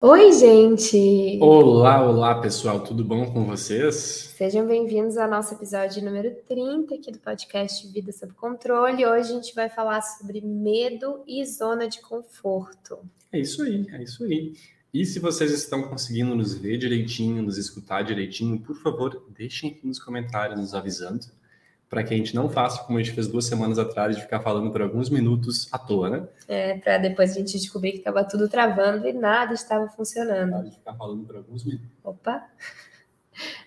Oi, gente! Olá, olá, pessoal, tudo bom com vocês? Sejam bem-vindos ao nosso episódio número 30 aqui do podcast Vida Sob Controle. Hoje a gente vai falar sobre medo e zona de conforto. É isso aí, é isso aí. E se vocês estão conseguindo nos ver direitinho, nos escutar direitinho, por favor, deixem aqui nos comentários nos avisando para que a gente não faça como a gente fez duas semanas atrás de ficar falando por alguns minutos à toa, né? É, para depois a gente descobrir que estava tudo travando e nada estava funcionando. Para de ficar falando por alguns minutos. Opa!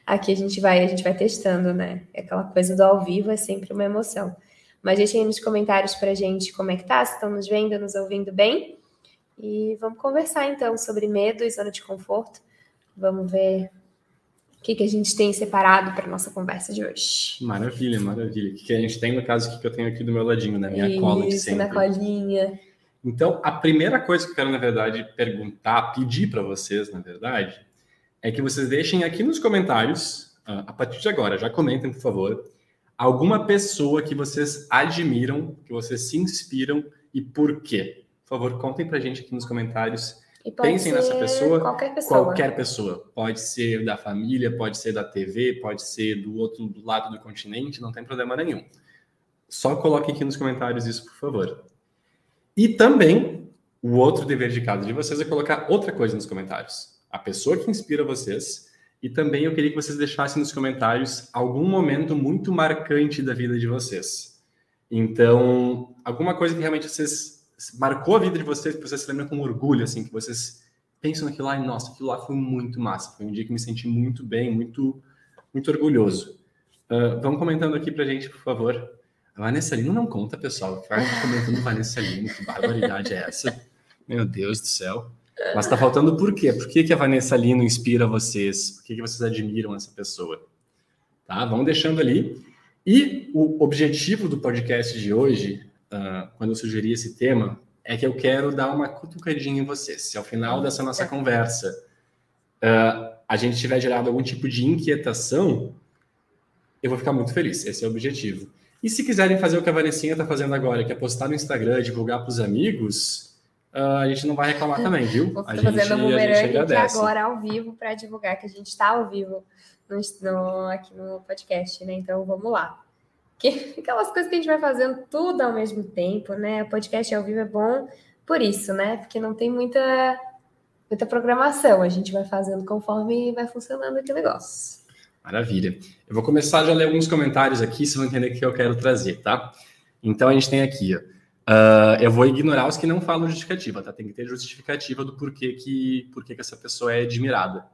Aqui a gente vai, a gente vai testando, né? Aquela coisa do ao vivo é sempre uma emoção. Mas deixem aí nos comentários para a gente como é que tá, se estão nos vendo, nos ouvindo bem. E vamos conversar então sobre medo e zona de conforto. Vamos ver o que, que a gente tem separado para nossa conversa de hoje. Maravilha, maravilha. O que a gente tem, no caso, que eu tenho aqui do meu ladinho, na minha Isso, cola de sempre. na colinha. Então, a primeira coisa que eu quero, na verdade, perguntar, pedir para vocês, na verdade, é que vocês deixem aqui nos comentários, ah, a partir de agora, já comentem, por favor, alguma pessoa que vocês admiram, que vocês se inspiram e por quê. Por favor, contem para a gente aqui nos comentários Pensem nessa pessoa. Qualquer pessoa. Qualquer pessoa. Pode ser da família, pode ser da TV, pode ser do outro do lado do continente, não tem problema nenhum. Só coloque aqui nos comentários isso, por favor. E também, o outro dever de casa de vocês é colocar outra coisa nos comentários. A pessoa que inspira vocês. E também eu queria que vocês deixassem nos comentários algum momento muito marcante da vida de vocês. Então, alguma coisa que realmente vocês marcou a vida de vocês, que vocês se lembram com orgulho, assim, que vocês pensam naquilo lá e, nossa, aquilo lá foi muito massa. Foi um dia que me senti muito bem, muito, muito orgulhoso. Uh, vão comentando aqui pra gente, por favor. A Vanessa Lino não conta, pessoal. Vai comentando Vanessa Lino, que barbaridade é essa? Meu Deus do céu. Mas tá faltando por quê? Por que, que a Vanessa Lino inspira vocês? Por que, que vocês admiram essa pessoa? Tá? Vão deixando ali. E o objetivo do podcast de hoje uh, quando eu sugeri esse tema, é que eu quero dar uma cutucadinha em vocês. Se ao final dessa nossa conversa uh, a gente tiver gerado algum tipo de inquietação, eu vou ficar muito feliz. Esse é o objetivo. E se quiserem fazer o que a Vanessinha está fazendo agora, que é postar no Instagram, divulgar para os amigos, uh, a gente não vai reclamar também, viu? a gente, fazendo um bumerangue agora ao vivo para divulgar que a gente está ao vivo no, no, aqui no podcast, né? Então vamos lá que aquelas coisas que a gente vai fazendo tudo ao mesmo tempo, né? O podcast ao vivo é bom por isso, né? Porque não tem muita muita programação, a gente vai fazendo conforme vai funcionando aquele negócio. Maravilha. Eu vou começar já a ler alguns comentários aqui, vocês vão entender o que eu quero trazer, tá? Então a gente tem aqui, ó, uh, eu vou ignorar os que não falam justificativa, tá? Tem que ter justificativa do porquê que, porquê que essa pessoa é admirada.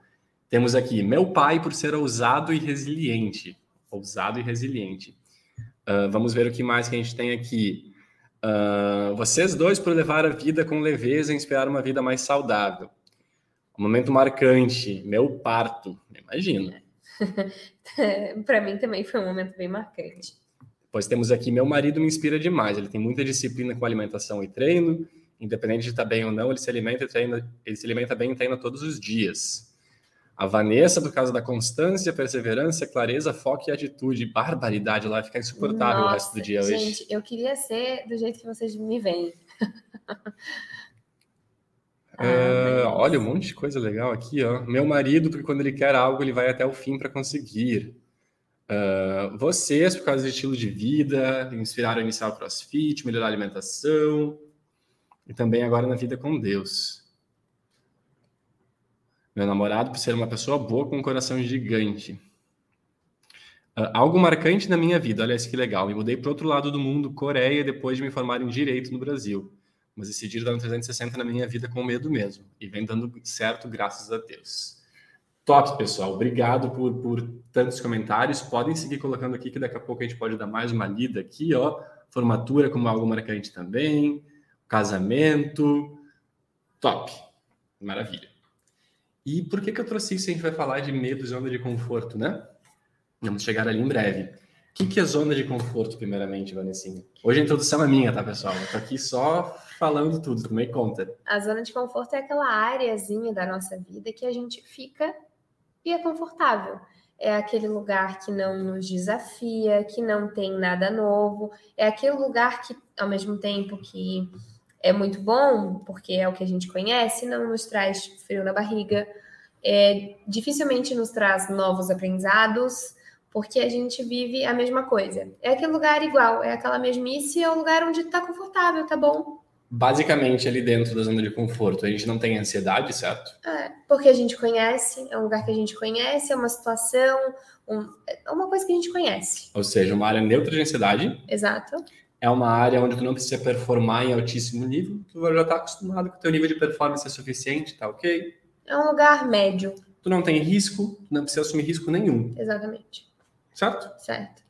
Temos aqui, meu pai por ser ousado e resiliente. Ousado e resiliente. Uh, vamos ver o que mais que a gente tem aqui. Uh, vocês dois por levar a vida com leveza e inspirar uma vida mais saudável. Um momento marcante, meu parto, imagina. Para mim também foi um momento bem marcante. Pois temos aqui, meu marido me inspira demais. Ele tem muita disciplina com alimentação e treino. Independente de estar bem ou não, ele se alimenta e treina, ele se alimenta bem e treina todos os dias. A Vanessa, por causa da constância, perseverança, clareza, foco e atitude. Barbaridade lá, fica insuportável Nossa, o resto do dia gente, hoje. Gente, eu queria ser do jeito que vocês me veem. Uh, olha, um monte de coisa legal aqui, ó. Meu marido, porque quando ele quer algo, ele vai até o fim para conseguir. Uh, vocês, por causa do estilo de vida, inspiraram a iniciar o crossfit, melhorar a alimentação. E também agora na vida com Deus. Meu namorado, por ser uma pessoa boa com um coração gigante. Uh, algo marcante na minha vida, olha isso que legal. Me mudei para outro lado do mundo, Coreia, depois de me formar em Direito no Brasil. Mas decidi dar um 360 na minha vida com medo mesmo. E vem dando certo, graças a Deus. Top, pessoal. Obrigado por, por tantos comentários. Podem seguir colocando aqui, que daqui a pouco a gente pode dar mais uma lida aqui, ó. Formatura como algo marcante também. Casamento. Top. Maravilha. E por que, que eu trouxe isso? A gente vai falar de medo e zona de conforto, né? Vamos chegar ali em breve. O que, que é zona de conforto, primeiramente, Vanessinha? Hoje a introdução é minha, tá, pessoal? Eu tô aqui só falando tudo, me conta. A zona de conforto é aquela áreazinha da nossa vida que a gente fica e é confortável. É aquele lugar que não nos desafia, que não tem nada novo. É aquele lugar que, ao mesmo tempo que é muito bom, porque é o que a gente conhece, não nos traz frio na barriga, é, dificilmente nos traz novos aprendizados, porque a gente vive a mesma coisa. É aquele lugar igual, é aquela mesmice, é o lugar onde está confortável, tá bom? Basicamente, ali dentro da zona de conforto, a gente não tem ansiedade, certo? É, porque a gente conhece, é um lugar que a gente conhece, é uma situação, um, é uma coisa que a gente conhece. Ou seja, uma área neutra de ansiedade. Exato. É uma área onde tu não precisa performar em altíssimo nível, tu já está acostumado que o teu nível de performance é suficiente, tá ok? É um lugar médio. Tu não tem risco, tu não precisa assumir risco nenhum. Exatamente. Certo? Certo.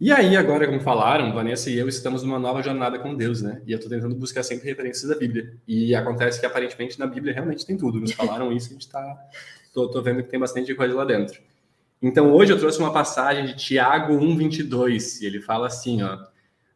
E aí, agora, como falaram, Vanessa e eu estamos numa nova jornada com Deus, né? E eu estou tentando buscar sempre referências da Bíblia. E acontece que, aparentemente, na Bíblia realmente tem tudo. Nos falaram isso, a gente está... Tô, tô vendo que tem bastante coisa lá dentro. Então, hoje eu trouxe uma passagem de Tiago 1,22, e ele fala assim, ó...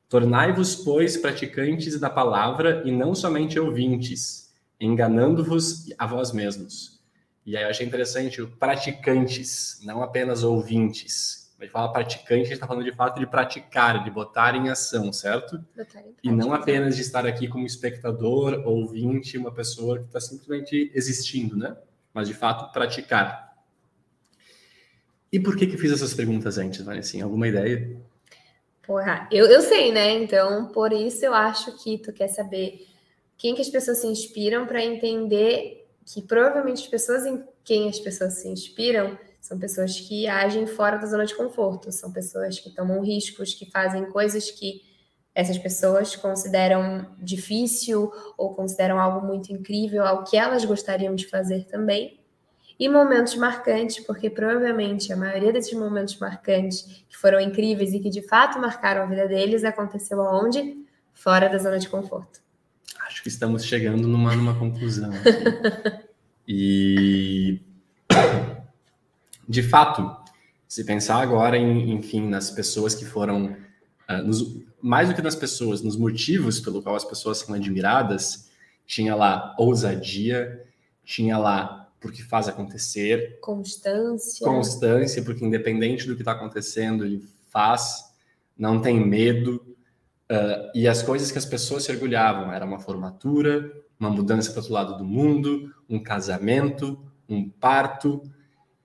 Tornai-vos, pois, praticantes da palavra e não somente ouvintes, enganando-vos a vós mesmos. E aí eu achei interessante o praticantes, não apenas ouvintes gente fala praticante, a gente está falando de fato de praticar, de botar em ação, certo? Em e não apenas de estar aqui como espectador, ouvinte, uma pessoa que está simplesmente existindo, né? Mas de fato praticar. E por que que fiz essas perguntas antes, Vanessa? Alguma ideia? Porra, eu, eu sei, né? Então, por isso eu acho que tu quer saber quem que as pessoas se inspiram para entender que provavelmente as pessoas em quem as pessoas se inspiram são pessoas que agem fora da zona de conforto, são pessoas que tomam riscos, que fazem coisas que essas pessoas consideram difícil ou consideram algo muito incrível, algo que elas gostariam de fazer também. E momentos marcantes, porque provavelmente a maioria desses momentos marcantes que foram incríveis e que de fato marcaram a vida deles aconteceu aonde? Fora da zona de conforto. Acho que estamos chegando numa, numa conclusão. e de fato, se pensar agora, em, enfim, nas pessoas que foram, uh, nos, mais do que nas pessoas, nos motivos pelo qual as pessoas são admiradas, tinha lá ousadia, tinha lá porque faz acontecer. Constância. Constância, porque independente do que está acontecendo, ele faz, não tem medo. Uh, e as coisas que as pessoas se orgulhavam era uma formatura, uma mudança para o outro lado do mundo, um casamento, um parto,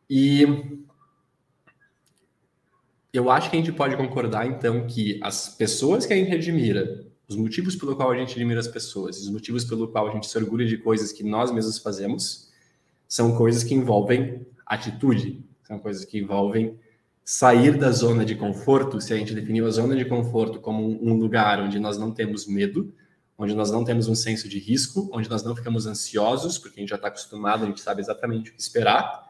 e eu acho que a gente pode concordar, então, que as pessoas que a gente admira, os motivos pelo qual a gente admira as pessoas, os motivos pelo qual a gente se orgulha de coisas que nós mesmos fazemos, são coisas que envolvem atitude, são coisas que envolvem sair da zona de conforto. Se a gente definiu a zona de conforto como um lugar onde nós não temos medo, onde nós não temos um senso de risco, onde nós não ficamos ansiosos, porque a gente já está acostumado, a gente sabe exatamente o que esperar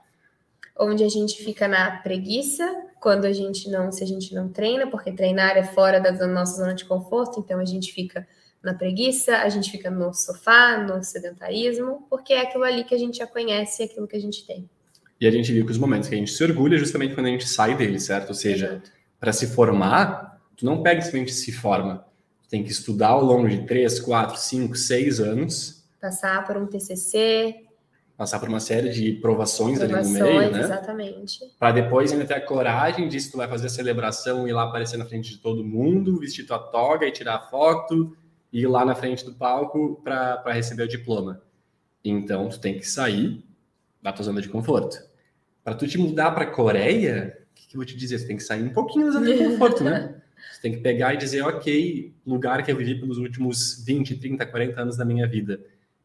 onde a gente fica na preguiça, quando a gente não, se a gente não treina, porque treinar é fora da nossa zona de conforto, então a gente fica na preguiça, a gente fica no sofá, no sedentarismo, porque é aquilo ali que a gente já conhece, é aquilo que a gente tem. E a gente viu que os momentos que a gente se orgulha é justamente quando a gente sai dele, certo? Ou seja, para se formar, tu não pega simplesmente se forma. Tu tem que estudar ao longo de 3, 4, 5, 6 anos. Passar por um TCC, passar por uma série de provações, provações ali no meio, né? Exatamente. Para depois ainda ter a coragem de se tu vai fazer a celebração e ir lá aparecer na frente de todo mundo, vestir tua toga e tirar foto ir lá na frente do palco para receber o diploma. Então tu tem que sair da tua zona de conforto. Para tu te mudar para a Coreia, o que, que, eu vou te dizer? Você tem que sair um pouquinho da zona de conforto, né? Você tem que pegar e dizer, ok, lugar que eu vivi pelos últimos 20, 30, 40 anos da minha vida.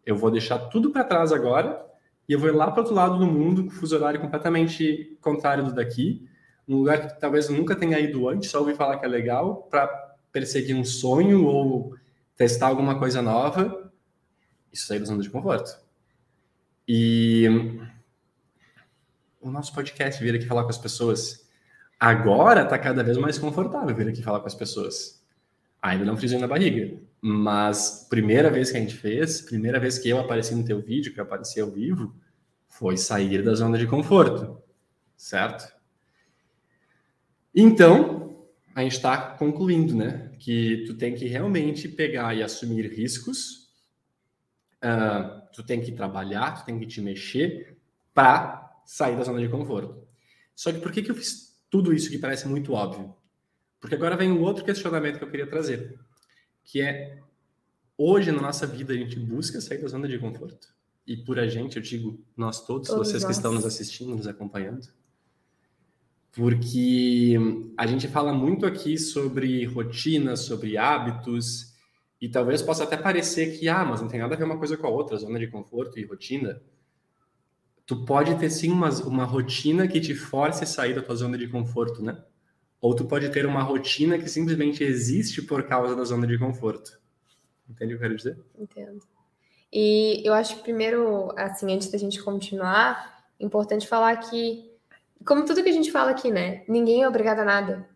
Eu vou deixar tudo para trás agora e eu vou lá para outro lado do mundo, com fuso horário completamente contrário do daqui, um lugar que talvez eu nunca tenha ido antes, só ouvi falar que é legal, para perseguir um sonho ou testar alguma coisa nova. Isso sair da zona de conforto. E o nosso podcast vir aqui falar com as pessoas agora está cada vez mais confortável vir aqui falar com as pessoas. Ainda não friozinho na barriga, mas primeira vez que a gente fez, primeira vez que eu apareci no teu vídeo, que eu apareci ao vivo, foi sair da zona de conforto, certo? Então, a gente está concluindo, né? Que tu tem que realmente pegar e assumir riscos, uh, tu tem que trabalhar, tu tem que te mexer para sair da zona de conforto. Só que por que, que eu fiz tudo isso que parece muito óbvio? Porque agora vem um outro questionamento que eu queria trazer que é hoje na nossa vida a gente busca sair da zona de conforto. E por a gente, eu digo nós todos, todos vocês nós. que estão nos assistindo, nos acompanhando. Porque a gente fala muito aqui sobre rotina, sobre hábitos, e talvez possa até parecer que, ah, mas não tem nada a ver uma coisa com a outra, zona de conforto e rotina. Tu pode ter sim uma, uma rotina que te force a sair da tua zona de conforto, né? Ou tu pode ter uma rotina que simplesmente existe por causa da zona de conforto. Entende o que eu quero dizer? Entendo. E eu acho que primeiro, assim, antes da gente continuar, importante falar que, como tudo que a gente fala aqui, né? Ninguém é obrigado a nada.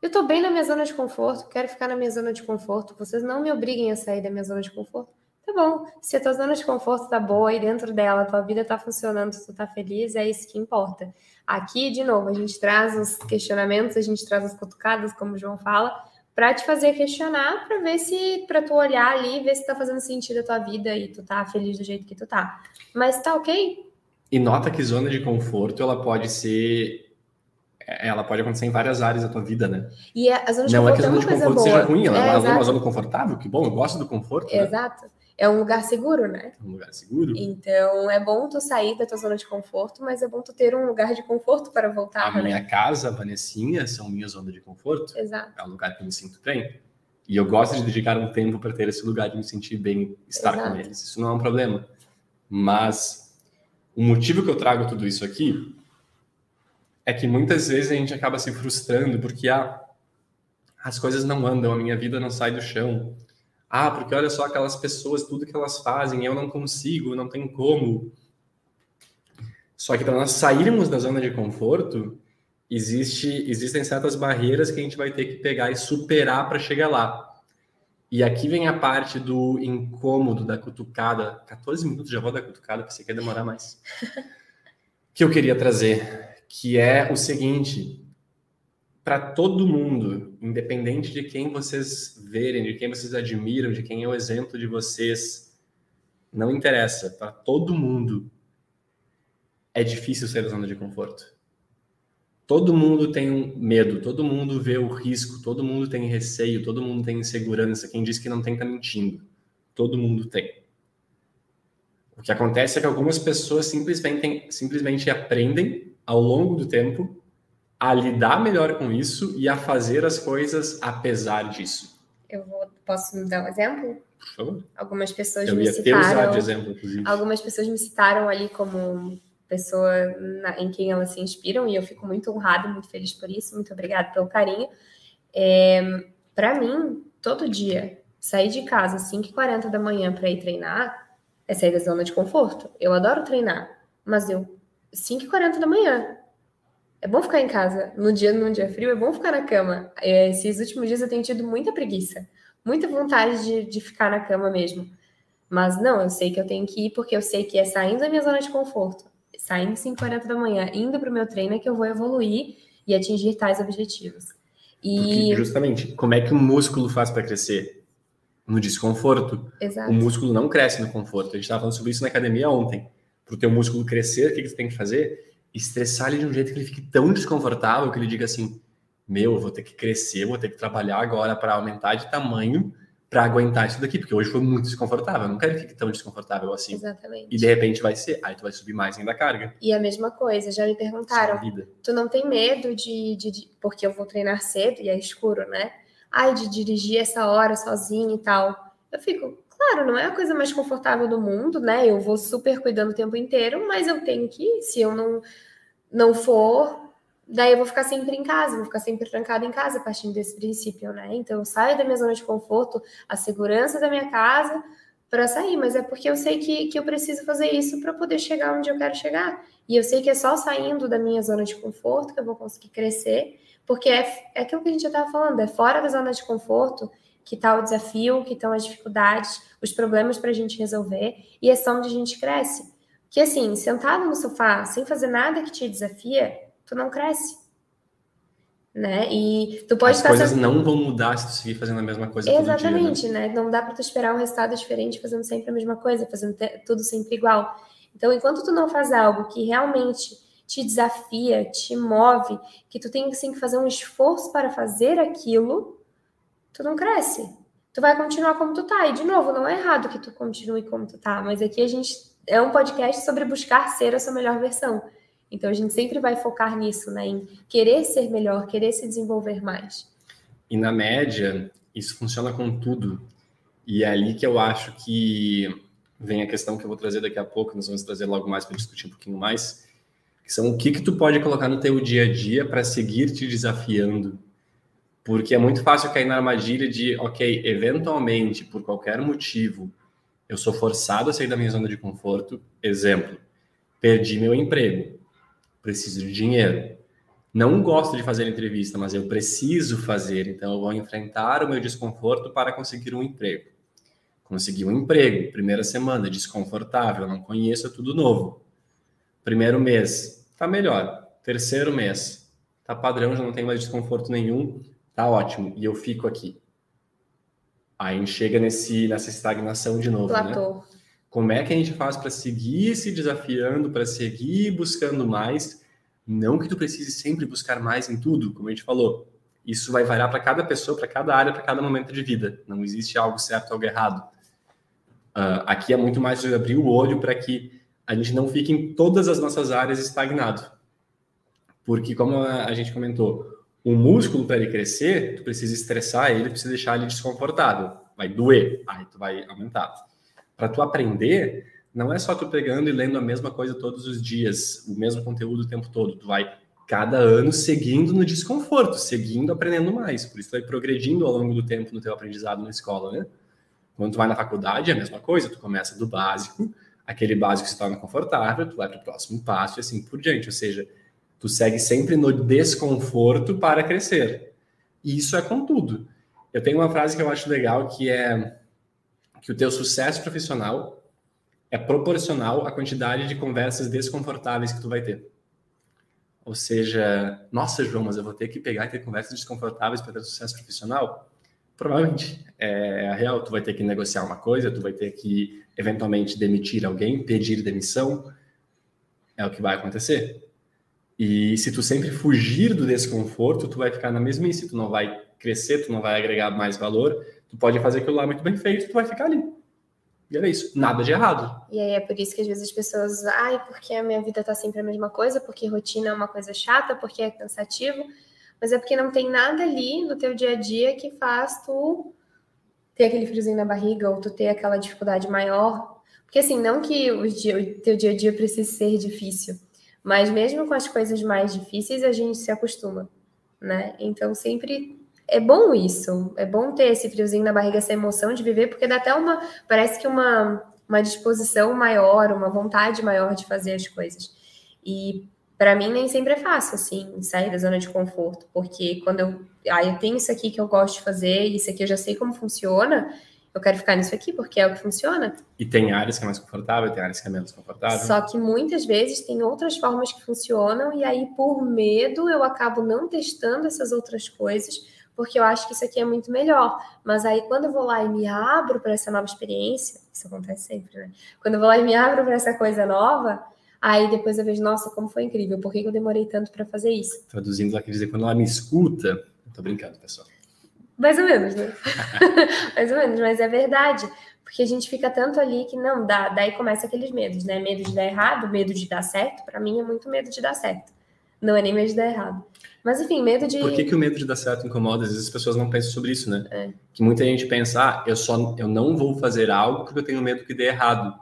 Eu tô bem na minha zona de conforto, quero ficar na minha zona de conforto. Vocês não me obriguem a sair da minha zona de conforto. Tá bom. Se a tua zona de conforto tá boa e dentro dela tua vida tá funcionando, tu tá feliz, é isso que importa. Aqui, de novo, a gente traz os questionamentos, a gente traz as cutucadas, como o João fala, para te fazer questionar, para ver se, para tu olhar ali, ver se tá fazendo sentido a tua vida e tu tá feliz do jeito que tu tá. Mas tá ok? E nota que zona de conforto, ela pode ser é, ela pode acontecer em várias áreas da tua vida, né? E a zona de não conforto é que a zona de conforto seja ruim, ela é, é uma zona confortável, que bom, eu gosto do conforto. Né? Exato. É um lugar seguro, né? É um lugar seguro. Então é bom tu sair da tua zona de conforto, mas é bom tu ter um lugar de conforto para voltar. A né? minha casa, a Vanessinha, são minha zona de conforto. Exato. É um lugar que eu me sinto bem. E eu gosto de dedicar um tempo para ter esse lugar de me sentir bem, estar Exato. com eles. Isso não é um problema. Mas o motivo que eu trago tudo isso aqui é que muitas vezes a gente acaba se frustrando porque ah, as coisas não andam, a minha vida não sai do chão. Ah, porque olha só aquelas pessoas, tudo que elas fazem, eu não consigo, não tem como. Só que para nós sairmos da zona de conforto, existe, existem certas barreiras que a gente vai ter que pegar e superar para chegar lá. E aqui vem a parte do incômodo, da cutucada. 14 minutos já vou dar cutucada, pensei que ia demorar mais. que eu queria trazer que é o seguinte: para todo mundo, independente de quem vocês verem, de quem vocês admiram, de quem é o exemplo de vocês, não interessa, para todo mundo é difícil ser zona de conforto. Todo mundo tem um medo, todo mundo vê o risco, todo mundo tem receio, todo mundo tem insegurança. Quem diz que não tem está mentindo. Todo mundo tem. O que acontece é que algumas pessoas simplesmente, simplesmente aprendem ao longo do tempo a lidar melhor com isso e a fazer as coisas apesar disso. Eu vou, posso dar um exemplo? Por favor. Algumas pessoas Eu me ia citaram. Ter usado de exemplo, inclusive. Algumas pessoas me citaram ali como pessoa na, em quem elas se inspiram e eu fico muito honrada, muito feliz por isso. Muito obrigada pelo carinho. É, para mim, todo dia, sair de casa às 5h40 da manhã para ir treinar é sair da zona de conforto. Eu adoro treinar, mas eu 5h40 da manhã. É bom ficar em casa. No dia, num dia frio, é bom ficar na cama. É, esses últimos dias eu tenho tido muita preguiça, muita vontade de, de ficar na cama mesmo. Mas não, eu sei que eu tenho que ir porque eu sei que é saindo da minha zona de conforto, saindo 5h40 da manhã, indo para o meu treino, é que eu vou evoluir e atingir tais objetivos. E porque, justamente, como é que o músculo faz para crescer? No desconforto. Exato. O músculo não cresce no conforto. A gente estava falando sobre isso na academia ontem para o teu músculo crescer, o que, que tu tem que fazer? Estressar ele de um jeito que ele fique tão desconfortável que ele diga assim: meu, eu vou ter que crescer, vou ter que trabalhar agora para aumentar de tamanho para aguentar isso daqui, porque hoje foi muito desconfortável. Eu não quero que fique tão desconfortável assim. Exatamente. E de repente vai ser, aí tu vai subir mais ainda a carga. E a mesma coisa, já me perguntaram, tu não tem medo de, de, de, porque eu vou treinar cedo e é escuro, né? Ai, de dirigir essa hora sozinho e tal. Eu fico, Claro, não é a coisa mais confortável do mundo, né? Eu vou super cuidando o tempo inteiro, mas eu tenho que, se eu não, não for, daí eu vou ficar sempre em casa, vou ficar sempre trancada em casa, partindo desse princípio, né? Então eu saio da minha zona de conforto, a segurança da minha casa, para sair, mas é porque eu sei que, que eu preciso fazer isso para poder chegar onde eu quero chegar. E eu sei que é só saindo da minha zona de conforto que eu vou conseguir crescer, porque é, é aquilo que a gente já estava falando, é fora da zona de conforto que está o desafio, que estão as dificuldades, os problemas para a gente resolver, e é só onde a gente cresce. Que assim, sentado no sofá, sem fazer nada que te desafia, tu não cresce. Né? E tu pode As coisas sendo... não vão mudar se tu seguir fazendo a mesma coisa Exatamente, dia, né? né? Não dá para tu esperar um resultado diferente fazendo sempre a mesma coisa, fazendo tudo sempre igual. Então, enquanto tu não faz algo que realmente te desafia, te move, que tu tem que fazer um esforço para fazer aquilo, tu não cresce. tu vai continuar como tu tá. E, de novo, não é errado que tu continue como tu tá, mas aqui a gente é um podcast sobre buscar ser a sua melhor versão. Então, a gente sempre vai focar nisso, né? Em querer ser melhor, querer se desenvolver mais. E, na média, isso funciona com tudo. E é ali que eu acho que vem a questão que eu vou trazer daqui a pouco, nós vamos trazer logo mais para discutir um pouquinho mais, que são o que que tu pode colocar no teu dia a dia para seguir te desafiando porque é muito fácil cair na armadilha de, ok, eventualmente, por qualquer motivo, eu sou forçado a sair da minha zona de conforto. Exemplo, perdi meu emprego, preciso de dinheiro. Não gosto de fazer entrevista, mas eu preciso fazer, então eu vou enfrentar o meu desconforto para conseguir um emprego. Consegui um emprego, primeira semana, desconfortável, não conheço, é tudo novo. Primeiro mês, tá melhor. Terceiro mês, tá padrão, já não tem mais desconforto nenhum Tá ótimo. E eu fico aqui. Aí chega nesse, nessa estagnação de novo, né? Platô. né? Como é que a gente faz para seguir se desafiando, para seguir buscando mais? Não que tu precise sempre buscar mais em tudo, como a gente falou. Isso vai variar para cada pessoa, para cada área, para cada momento de vida. Não existe algo certo, algo errado. Uh, aqui é muito mais abrir o olho para que a gente não fique em todas as nossas áreas estagnado. Porque, como a gente comentou, o músculo, para ele crescer, tu precisa estressar ele, precisa deixar ele desconfortável. Vai doer, aí tu vai aumentar. Para tu aprender, não é só tu pegando e lendo a mesma coisa todos os dias, o mesmo conteúdo o tempo todo. Tu vai cada ano seguindo no desconforto, seguindo aprendendo mais. Por isso tu vai progredindo ao longo do tempo no teu aprendizado na escola, né? Quando tu vai na faculdade é a mesma coisa, tu começa do básico, aquele básico se torna confortável, tu vai para o próximo passo e assim por diante. Ou seja, Tu segue sempre no desconforto para crescer. E isso é com tudo. Eu tenho uma frase que eu acho legal que é que o teu sucesso profissional é proporcional à quantidade de conversas desconfortáveis que tu vai ter. Ou seja, nossa, João, mas eu vou ter que pegar e ter conversas desconfortáveis para ter sucesso profissional? Provavelmente. É a real. Tu vai ter que negociar uma coisa, tu vai ter que, eventualmente, demitir alguém, pedir demissão. É o que vai acontecer. E se tu sempre fugir do desconforto, tu vai ficar na mesmice, tu não vai crescer, tu não vai agregar mais valor, tu pode fazer aquilo lá muito bem feito, tu vai ficar ali. E era isso, nada de errado. E aí é por isso que às vezes as pessoas, ai, porque a minha vida tá sempre a mesma coisa, porque rotina é uma coisa chata, porque é cansativo, mas é porque não tem nada ali no teu dia a dia que faz tu ter aquele friozinho na barriga ou tu ter aquela dificuldade maior. Porque assim, não que o, dia, o teu dia a dia precise ser difícil, mas mesmo com as coisas mais difíceis, a gente se acostuma, né? Então sempre é bom isso. É bom ter esse friozinho na barriga, essa emoção de viver, porque dá até uma. Parece que uma, uma disposição maior, uma vontade maior de fazer as coisas. E para mim nem sempre é fácil, assim, sair da zona de conforto, porque quando eu. Ah, eu tenho isso aqui que eu gosto de fazer, isso aqui eu já sei como funciona eu quero ficar nisso aqui porque é o que funciona. E tem áreas que é mais confortável, tem áreas que é menos confortável. Só que muitas vezes tem outras formas que funcionam e aí por medo eu acabo não testando essas outras coisas porque eu acho que isso aqui é muito melhor. Mas aí quando eu vou lá e me abro para essa nova experiência, isso acontece sempre, né? Quando eu vou lá e me abro para essa coisa nova, aí depois eu vejo, nossa, como foi incrível, por que eu demorei tanto para fazer isso? Traduzindo lá, quer dizer, quando ela me escuta, tô brincando, pessoal. Mais ou menos, né? Mais ou menos, mas é verdade. Porque a gente fica tanto ali que não dá. Daí começa aqueles medos, né? Medo de dar errado, medo de dar certo. Para mim é muito medo de dar certo. Não é nem medo de dar errado. Mas enfim, medo de. Por que, que o medo de dar certo incomoda? Às vezes as pessoas não pensam sobre isso, né? É. Que muita gente pensa, ah, eu só eu não vou fazer algo porque eu tenho medo que dê errado.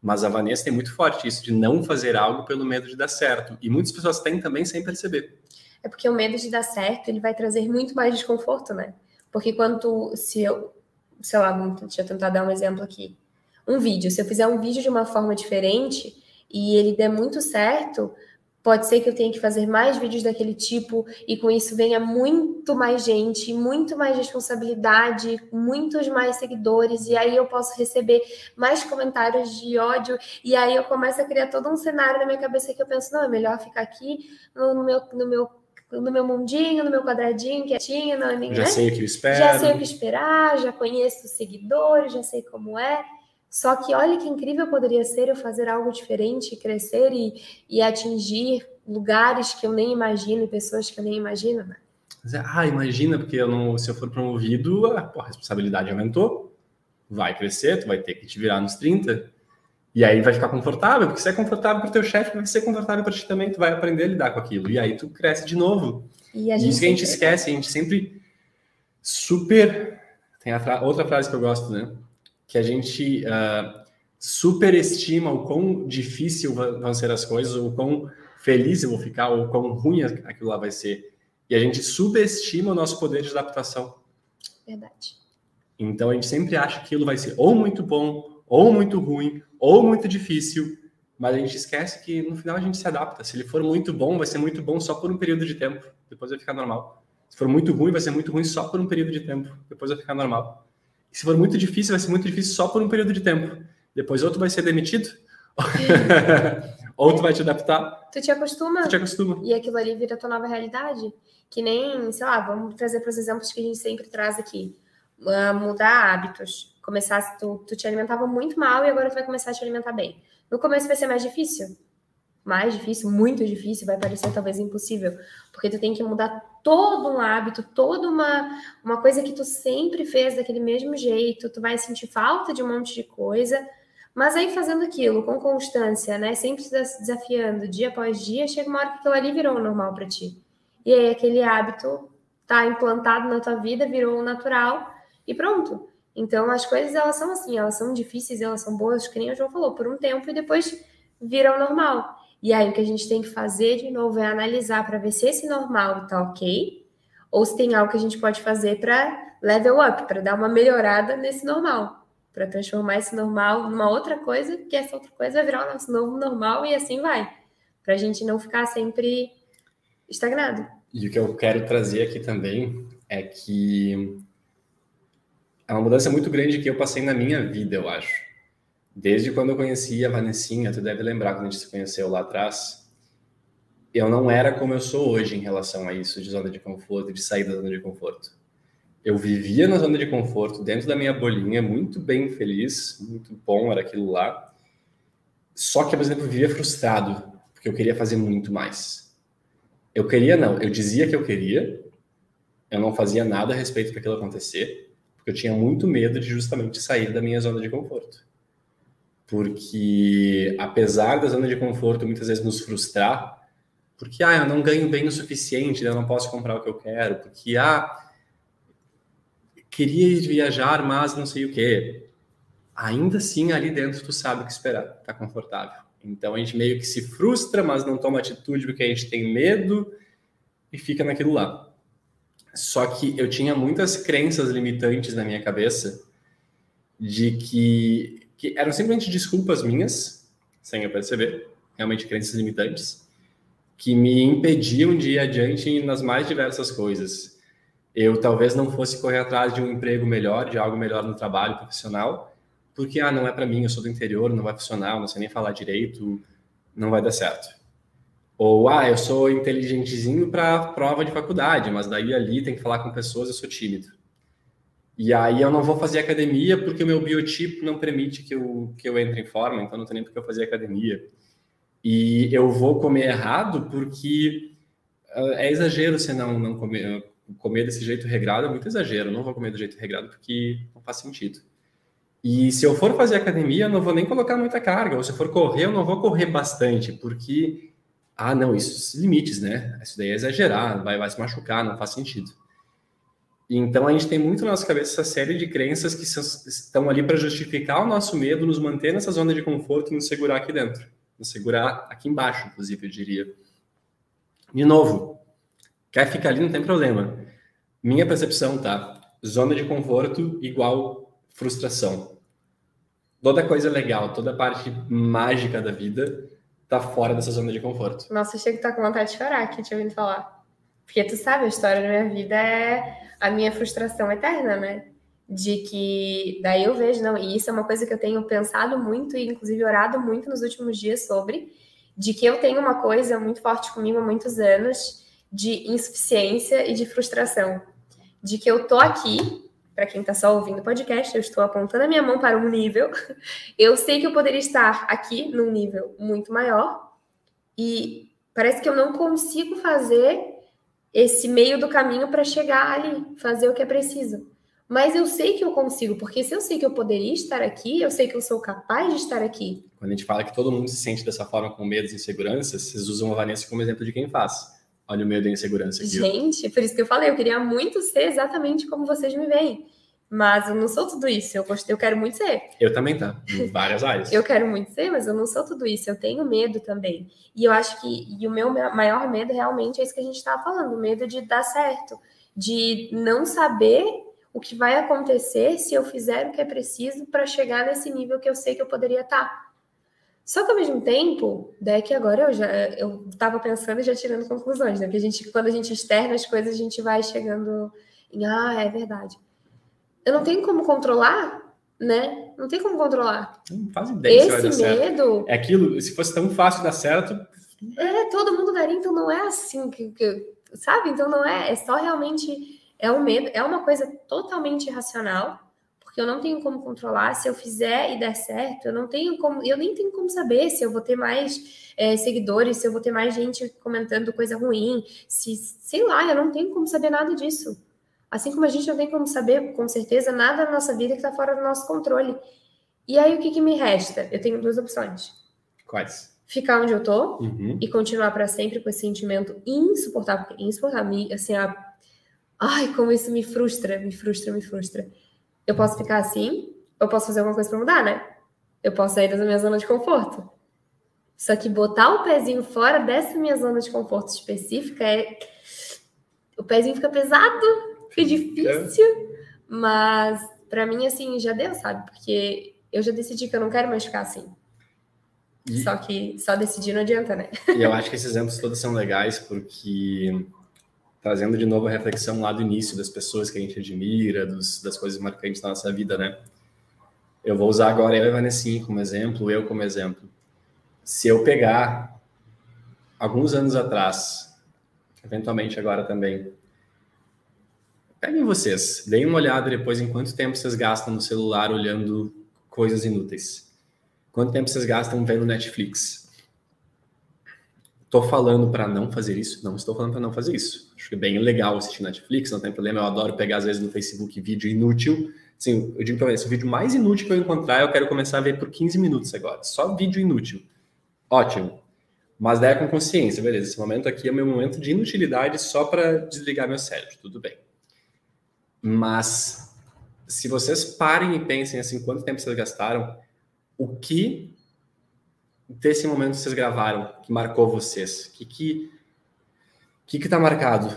Mas a Vanessa tem muito forte isso de não fazer algo pelo medo de dar certo. E muitas pessoas têm também sem perceber. É porque o medo de dar certo, ele vai trazer muito mais desconforto, né? Porque quando se eu, sei lá, deixa eu tentar dar um exemplo aqui. Um vídeo, se eu fizer um vídeo de uma forma diferente e ele der muito certo, pode ser que eu tenha que fazer mais vídeos daquele tipo e com isso venha muito mais gente, muito mais responsabilidade, muitos mais seguidores e aí eu posso receber mais comentários de ódio e aí eu começo a criar todo um cenário na minha cabeça que eu penso, não, é melhor ficar aqui no meu, no meu no meu mundinho, no meu quadradinho, quietinho, não, nem, Já né? sei o que eu espero. Já sei o que esperar, já conheço os seguidores, já sei como é. Só que olha que incrível poderia ser eu fazer algo diferente, crescer e, e atingir lugares que eu nem imagino e pessoas que eu nem imagino, né? Ah, imagina, porque eu não, se eu for promovido, a, a responsabilidade aumentou, vai crescer, tu vai ter que te virar nos 30, e aí vai ficar confortável, porque se é confortável para o teu chefe, vai ser confortável para ti também, tu vai aprender a lidar com aquilo, e aí tu cresce de novo. E a gente Isso que a gente esquece, a gente sempre super... Tem outra frase que eu gosto, né? Que a gente uh, superestima o quão difícil vão ser as coisas, o quão feliz eu vou ficar, ou quão ruim aquilo lá vai ser. E a gente subestima o nosso poder de adaptação. Verdade. Então a gente sempre acha que aquilo vai ser ou muito bom, ou muito ruim, ou muito difícil, mas a gente esquece que no final a gente se adapta. Se ele for muito bom, vai ser muito bom só por um período de tempo, depois vai ficar normal. Se for muito ruim, vai ser muito ruim só por um período de tempo, depois vai ficar normal. E se for muito difícil, vai ser muito difícil só por um período de tempo. Depois outro vai ser demitido, ou tu vai te adaptar. Tu te acostuma. Tu te acostuma. E aquilo ali vira tua nova realidade. Que nem, sei lá, vamos trazer para os exemplos que a gente sempre traz aqui. Uh, mudar hábitos. Começar, tu, tu te alimentava muito mal e agora tu vai começar a te alimentar bem. No começo vai ser mais difícil. Mais difícil, muito difícil, vai parecer talvez impossível. Porque tu tem que mudar todo um hábito, toda uma, uma coisa que tu sempre fez daquele mesmo jeito. Tu vai sentir falta de um monte de coisa. Mas aí fazendo aquilo com constância, né? Sempre se desafiando dia após dia, chega uma hora que aquilo ali virou normal para ti. E aí aquele hábito tá implantado na tua vida, virou natural e pronto. Então as coisas elas são assim, elas são difíceis, elas são boas, que nem o João falou, por um tempo e depois viram normal. E aí o que a gente tem que fazer de novo é analisar para ver se esse normal tá ok ou se tem algo que a gente pode fazer para level up, para dar uma melhorada nesse normal, para transformar esse normal numa outra coisa, que essa outra coisa vai virar o nosso novo normal e assim vai, para a gente não ficar sempre estagnado. E o que eu quero trazer aqui também é que é uma mudança muito grande que eu passei na minha vida, eu acho. Desde quando eu conheci a Vanessinha, tu deve lembrar quando a gente se conheceu lá atrás, eu não era como eu sou hoje em relação a isso de zona de conforto, de sair da zona de conforto. Eu vivia na zona de conforto, dentro da minha bolinha, muito bem feliz, muito bom era aquilo lá. Só que, por exemplo, eu vivia frustrado, porque eu queria fazer muito mais. Eu queria, não, eu dizia que eu queria, eu não fazia nada a respeito para aquilo acontecer, porque eu tinha muito medo de justamente sair da minha zona de conforto. Porque, apesar da zona de conforto muitas vezes nos frustrar, porque, ah, eu não ganho bem o suficiente, né, eu não posso comprar o que eu quero, porque, ah, queria viajar, mas não sei o quê. Ainda assim, ali dentro, tu sabe o que esperar, tá confortável. Então, a gente meio que se frustra, mas não toma atitude porque a gente tem medo e fica naquilo lá. Só que eu tinha muitas crenças limitantes na minha cabeça de que, que eram simplesmente desculpas minhas, sem eu perceber, realmente crenças limitantes, que me impediam de ir adiante nas mais diversas coisas. Eu talvez não fosse correr atrás de um emprego melhor, de algo melhor no trabalho profissional, porque ah, não é para mim, eu sou do interior, não vai funcionar, não sei nem falar direito, não vai dar certo. Ou, ah, eu sou inteligentezinho para prova de faculdade, mas daí ali tem que falar com pessoas, eu sou tímido. E aí eu não vou fazer academia porque o meu biotipo não permite que eu, que eu entre em forma, então não tem nem porque eu fazer academia. E eu vou comer errado porque uh, é exagero você não, não comer, comer desse jeito regrado, é muito exagero. Eu não vou comer do jeito regrado porque não faz sentido. E se eu for fazer academia, eu não vou nem colocar muita carga. Ou se eu for correr, eu não vou correr bastante, porque ah, não, isso limites, né? Isso daí é exagerar, vai, vai se machucar, não faz sentido. Então a gente tem muito na nossa cabeça essa série de crenças que estão ali para justificar o nosso medo, nos manter nessa zona de conforto e nos segurar aqui dentro, nos segurar aqui embaixo, inclusive, eu diria. De novo, quer ficar ali, não tem problema. Minha percepção, tá? Zona de conforto igual frustração. Toda coisa legal, toda parte mágica da vida tá fora dessa zona de conforto. Nossa, achei que tá com vontade de chorar aqui, te ouvindo falar. Porque tu sabe, a história da minha vida é a minha frustração eterna, né? De que daí eu vejo, não, e isso é uma coisa que eu tenho pensado muito e inclusive orado muito nos últimos dias sobre, de que eu tenho uma coisa muito forte comigo há muitos anos de insuficiência e de frustração. De que eu tô aqui para quem está só ouvindo o podcast, eu estou apontando a minha mão para um nível. Eu sei que eu poderia estar aqui num nível muito maior e parece que eu não consigo fazer esse meio do caminho para chegar ali, fazer o que é preciso. Mas eu sei que eu consigo, porque se eu sei que eu poderia estar aqui, eu sei que eu sou capaz de estar aqui. Quando a gente fala que todo mundo se sente dessa forma com medos e inseguranças, vocês usam a Vanessa como exemplo de quem faz. Olha o medo e a insegurança aqui. Gente, por isso que eu falei, eu queria muito ser exatamente como vocês me veem. Mas eu não sou tudo isso. Eu, eu quero muito ser. Eu também, tá? Em várias áreas. eu quero muito ser, mas eu não sou tudo isso. Eu tenho medo também. E eu acho que e o meu maior medo realmente é isso que a gente estava falando: o medo de dar certo, de não saber o que vai acontecer se eu fizer o que é preciso para chegar nesse nível que eu sei que eu poderia estar. Tá. Só que ao mesmo tempo, daí que agora eu já eu estava pensando e já tirando conclusões, né? Porque a gente, quando a gente externa as coisas, a gente vai chegando em ah, é verdade eu não tenho como controlar, né? Não tem como controlar. Não faz ideia Esse se vai dar medo. Certo. É aquilo, se fosse tão fácil dar certo. É, todo mundo daria, então não é assim que, que, sabe? Então não é, é só realmente é um medo, é uma coisa totalmente irracional, porque eu não tenho como controlar. Se eu fizer e der certo, eu não tenho como, eu nem tenho como saber se eu vou ter mais é, seguidores, se eu vou ter mais gente comentando coisa ruim, se sei lá, eu não tenho como saber nada disso. Assim como a gente não tem como saber, com certeza, nada na nossa vida que está fora do nosso controle. E aí, o que, que, me resta? Eu tenho duas opções. Quais? Ficar onde eu tô uhum. e continuar para sempre com esse sentimento insuportável, insuportável, assim, a... ai, como isso me frustra, me frustra, me frustra. Eu posso ficar assim, eu posso fazer alguma coisa para mudar, né? Eu posso sair da minha zona de conforto. Só que botar o pezinho fora dessa minha zona de conforto específica é. O pezinho fica pesado, foi difícil, mas para mim, assim, já deu, sabe? Porque eu já decidi que eu não quero mais ficar assim. E... Só que só decidir não adianta, né? E eu acho que esses exemplos todos são legais porque trazendo de novo a reflexão lá do início das pessoas que a gente admira, dos, das coisas marcantes da nossa vida, né? Eu vou usar agora eu e Vanessinha como exemplo, eu como exemplo. Se eu pegar alguns anos atrás, eventualmente agora também, Peguem vocês, deem uma olhada depois em quanto tempo vocês gastam no celular olhando coisas inúteis. Quanto tempo vocês gastam vendo Netflix? Estou falando para não fazer isso? Não estou falando para não fazer isso. Acho que é bem legal assistir Netflix, não tem problema. Eu adoro pegar, às vezes, no Facebook vídeo inútil. Sim, eu digo para vocês, o vídeo mais inútil que eu encontrar, eu quero começar a ver por 15 minutos agora. Só vídeo inútil. Ótimo. Mas daí é com consciência, beleza. Esse momento aqui é meu momento de inutilidade só para desligar meu cérebro. Tudo bem. Mas se vocês parem e pensem assim, quanto tempo vocês gastaram, o que desse momento vocês gravaram que marcou vocês? O que que que que tá marcado?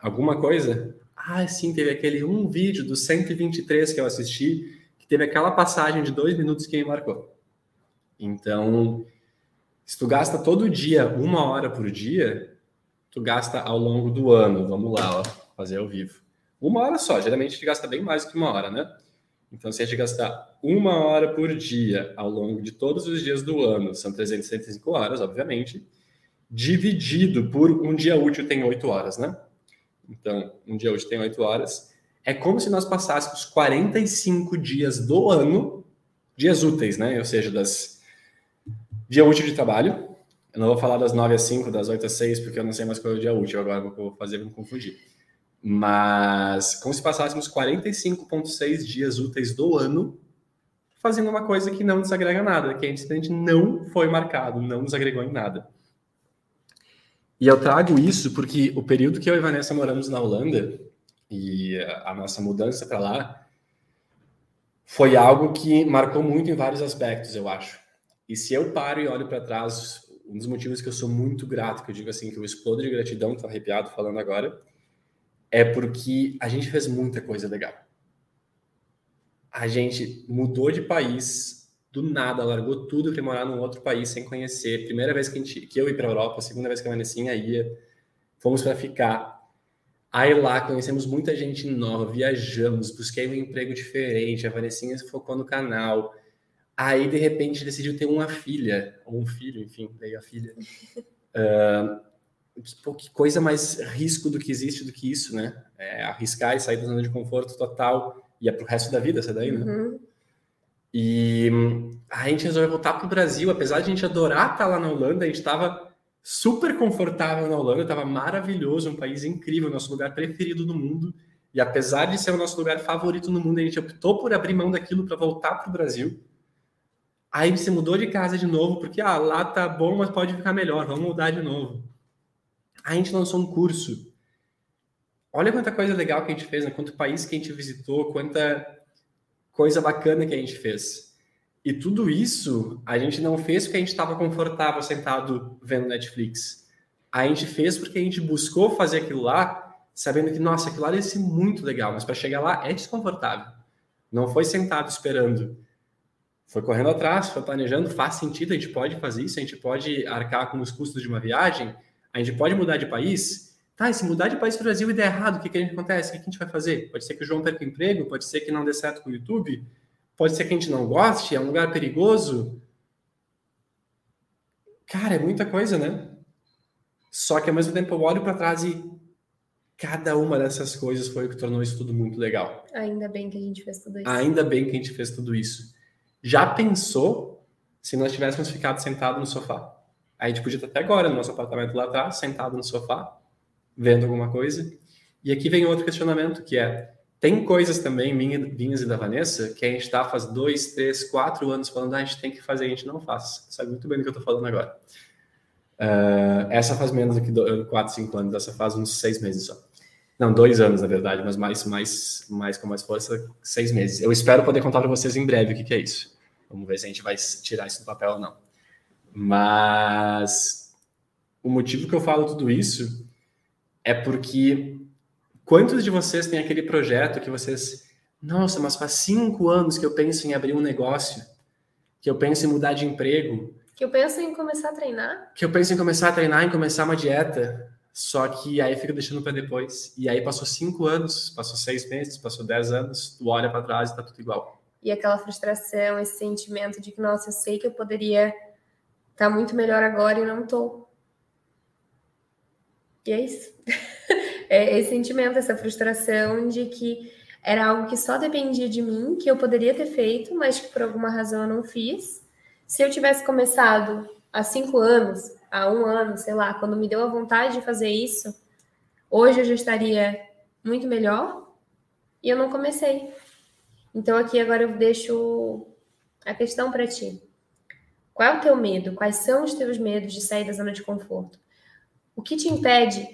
Alguma coisa? Ah, sim, teve aquele um vídeo do 123 que eu assisti, que teve aquela passagem de dois minutos que me marcou. Então, se tu gasta todo dia uma hora por dia, tu gasta ao longo do ano. Vamos lá, ó, fazer ao vivo. Uma hora só, geralmente a gente gasta bem mais do que uma hora, né? Então, se a gente gastar uma hora por dia ao longo de todos os dias do ano, são 365 horas, obviamente, dividido por um dia útil tem 8 horas, né? Então, um dia útil tem 8 horas. É como se nós passássemos 45 dias do ano, dias úteis, né? Ou seja, das dia útil de trabalho. Eu não vou falar das 9 às 5, das 8 às 6, porque eu não sei mais qual é o dia útil, agora vou fazer me confundir mas como se passássemos 45,6 dias úteis do ano fazendo uma coisa que não nos agrega nada, que a gente não foi marcado, não nos agregou em nada. E eu trago isso porque o período que eu e Vanessa moramos na Holanda e a nossa mudança para lá foi algo que marcou muito em vários aspectos, eu acho. E se eu paro e olho para trás, um dos motivos que eu sou muito grato, que eu digo assim, que eu explodo de gratidão, tô arrepiado falando agora, é porque a gente fez muita coisa legal. A gente mudou de país do nada, largou tudo para morar num outro país sem conhecer. Primeira vez que, gente, que eu ia para a Europa, segunda vez que a Vanessinha ia, fomos para ficar. Aí lá conhecemos muita gente nova, viajamos, busquei um emprego diferente, a Vanessinha se focou no canal. Aí, de repente, decidiu ter uma filha, ou um filho, enfim, veio a filha. Uh, que, que coisa mais risco do que existe do que isso, né? É arriscar e sair da zona de conforto total e é pro resto da vida essa daí, né? Uhum. E a gente resolveu voltar pro Brasil, apesar de a gente adorar estar lá na Holanda, a gente estava super confortável na Holanda, estava maravilhoso, um país incrível, nosso lugar preferido do mundo. E apesar de ser o nosso lugar favorito no mundo, a gente optou por abrir mão daquilo para voltar para o Brasil. Aí você mudou de casa de novo, porque ah, lá tá bom, mas pode ficar melhor, vamos mudar de novo. A gente lançou um curso. Olha quanta coisa legal que a gente fez, né? quanto país que a gente visitou, quanta coisa bacana que a gente fez. E tudo isso a gente não fez porque a gente estava confortável sentado vendo Netflix. A gente fez porque a gente buscou fazer aquilo lá, sabendo que, nossa, aquilo lá ia ser muito legal, mas para chegar lá é desconfortável. Não foi sentado esperando. Foi correndo atrás, foi planejando, faz sentido, a gente pode fazer isso, a gente pode arcar com os custos de uma viagem, a gente pode mudar de país. Tá, e se mudar de país para o Brasil e der errado, o que, que a gente acontece? O que, que a gente vai fazer? Pode ser que o João perca o emprego, pode ser que não dê certo com o YouTube, Pode ser que a gente não goste, é um lugar perigoso. Cara, é muita coisa, né? Só que ao mesmo tempo eu olho para trás e cada uma dessas coisas foi o que tornou isso tudo muito legal. Ainda bem que a gente fez tudo isso. Ainda bem que a gente fez tudo isso. Já pensou se nós tivéssemos ficado sentado no sofá? A gente podia estar até agora no nosso apartamento lá atrás, sentado no sofá, vendo alguma coisa. E aqui vem outro questionamento, que é tem coisas também, minhas e da Vanessa, que a gente está faz dois, três, quatro anos falando, ah, a gente tem que fazer, a gente não faz. Sabe muito bem do que eu estou falando agora. Uh, essa faz menos do que quatro, cinco anos, essa faz uns seis meses só. Não, dois anos, na verdade, mas mais, mais, mais com mais força, seis meses. Eu espero poder contar para vocês em breve o que, que é isso. Vamos ver se a gente vai tirar isso do papel ou não. Mas o motivo que eu falo tudo isso é porque Quantos de vocês têm aquele projeto que vocês, nossa, mas faz cinco anos que eu penso em abrir um negócio, que eu penso em mudar de emprego, que eu penso em começar a treinar, que eu penso em começar a treinar, em começar uma dieta, só que aí fica deixando para depois. E aí passou cinco anos, passou seis meses, passou dez anos, tu olha para trás e tá tudo igual. E aquela frustração, esse sentimento de que, nossa, eu sei que eu poderia tá muito melhor agora e não tô. E é isso. é, esse sentimento, essa frustração de que era algo que só dependia de mim, que eu poderia ter feito, mas que por alguma razão eu não fiz. Se eu tivesse começado há cinco anos, há um ano, sei lá, quando me deu a vontade de fazer isso, hoje eu já estaria muito melhor e eu não comecei. Então aqui agora eu deixo a questão para ti. Qual é o teu medo? Quais são os teus medos de sair da zona de conforto? O que te impede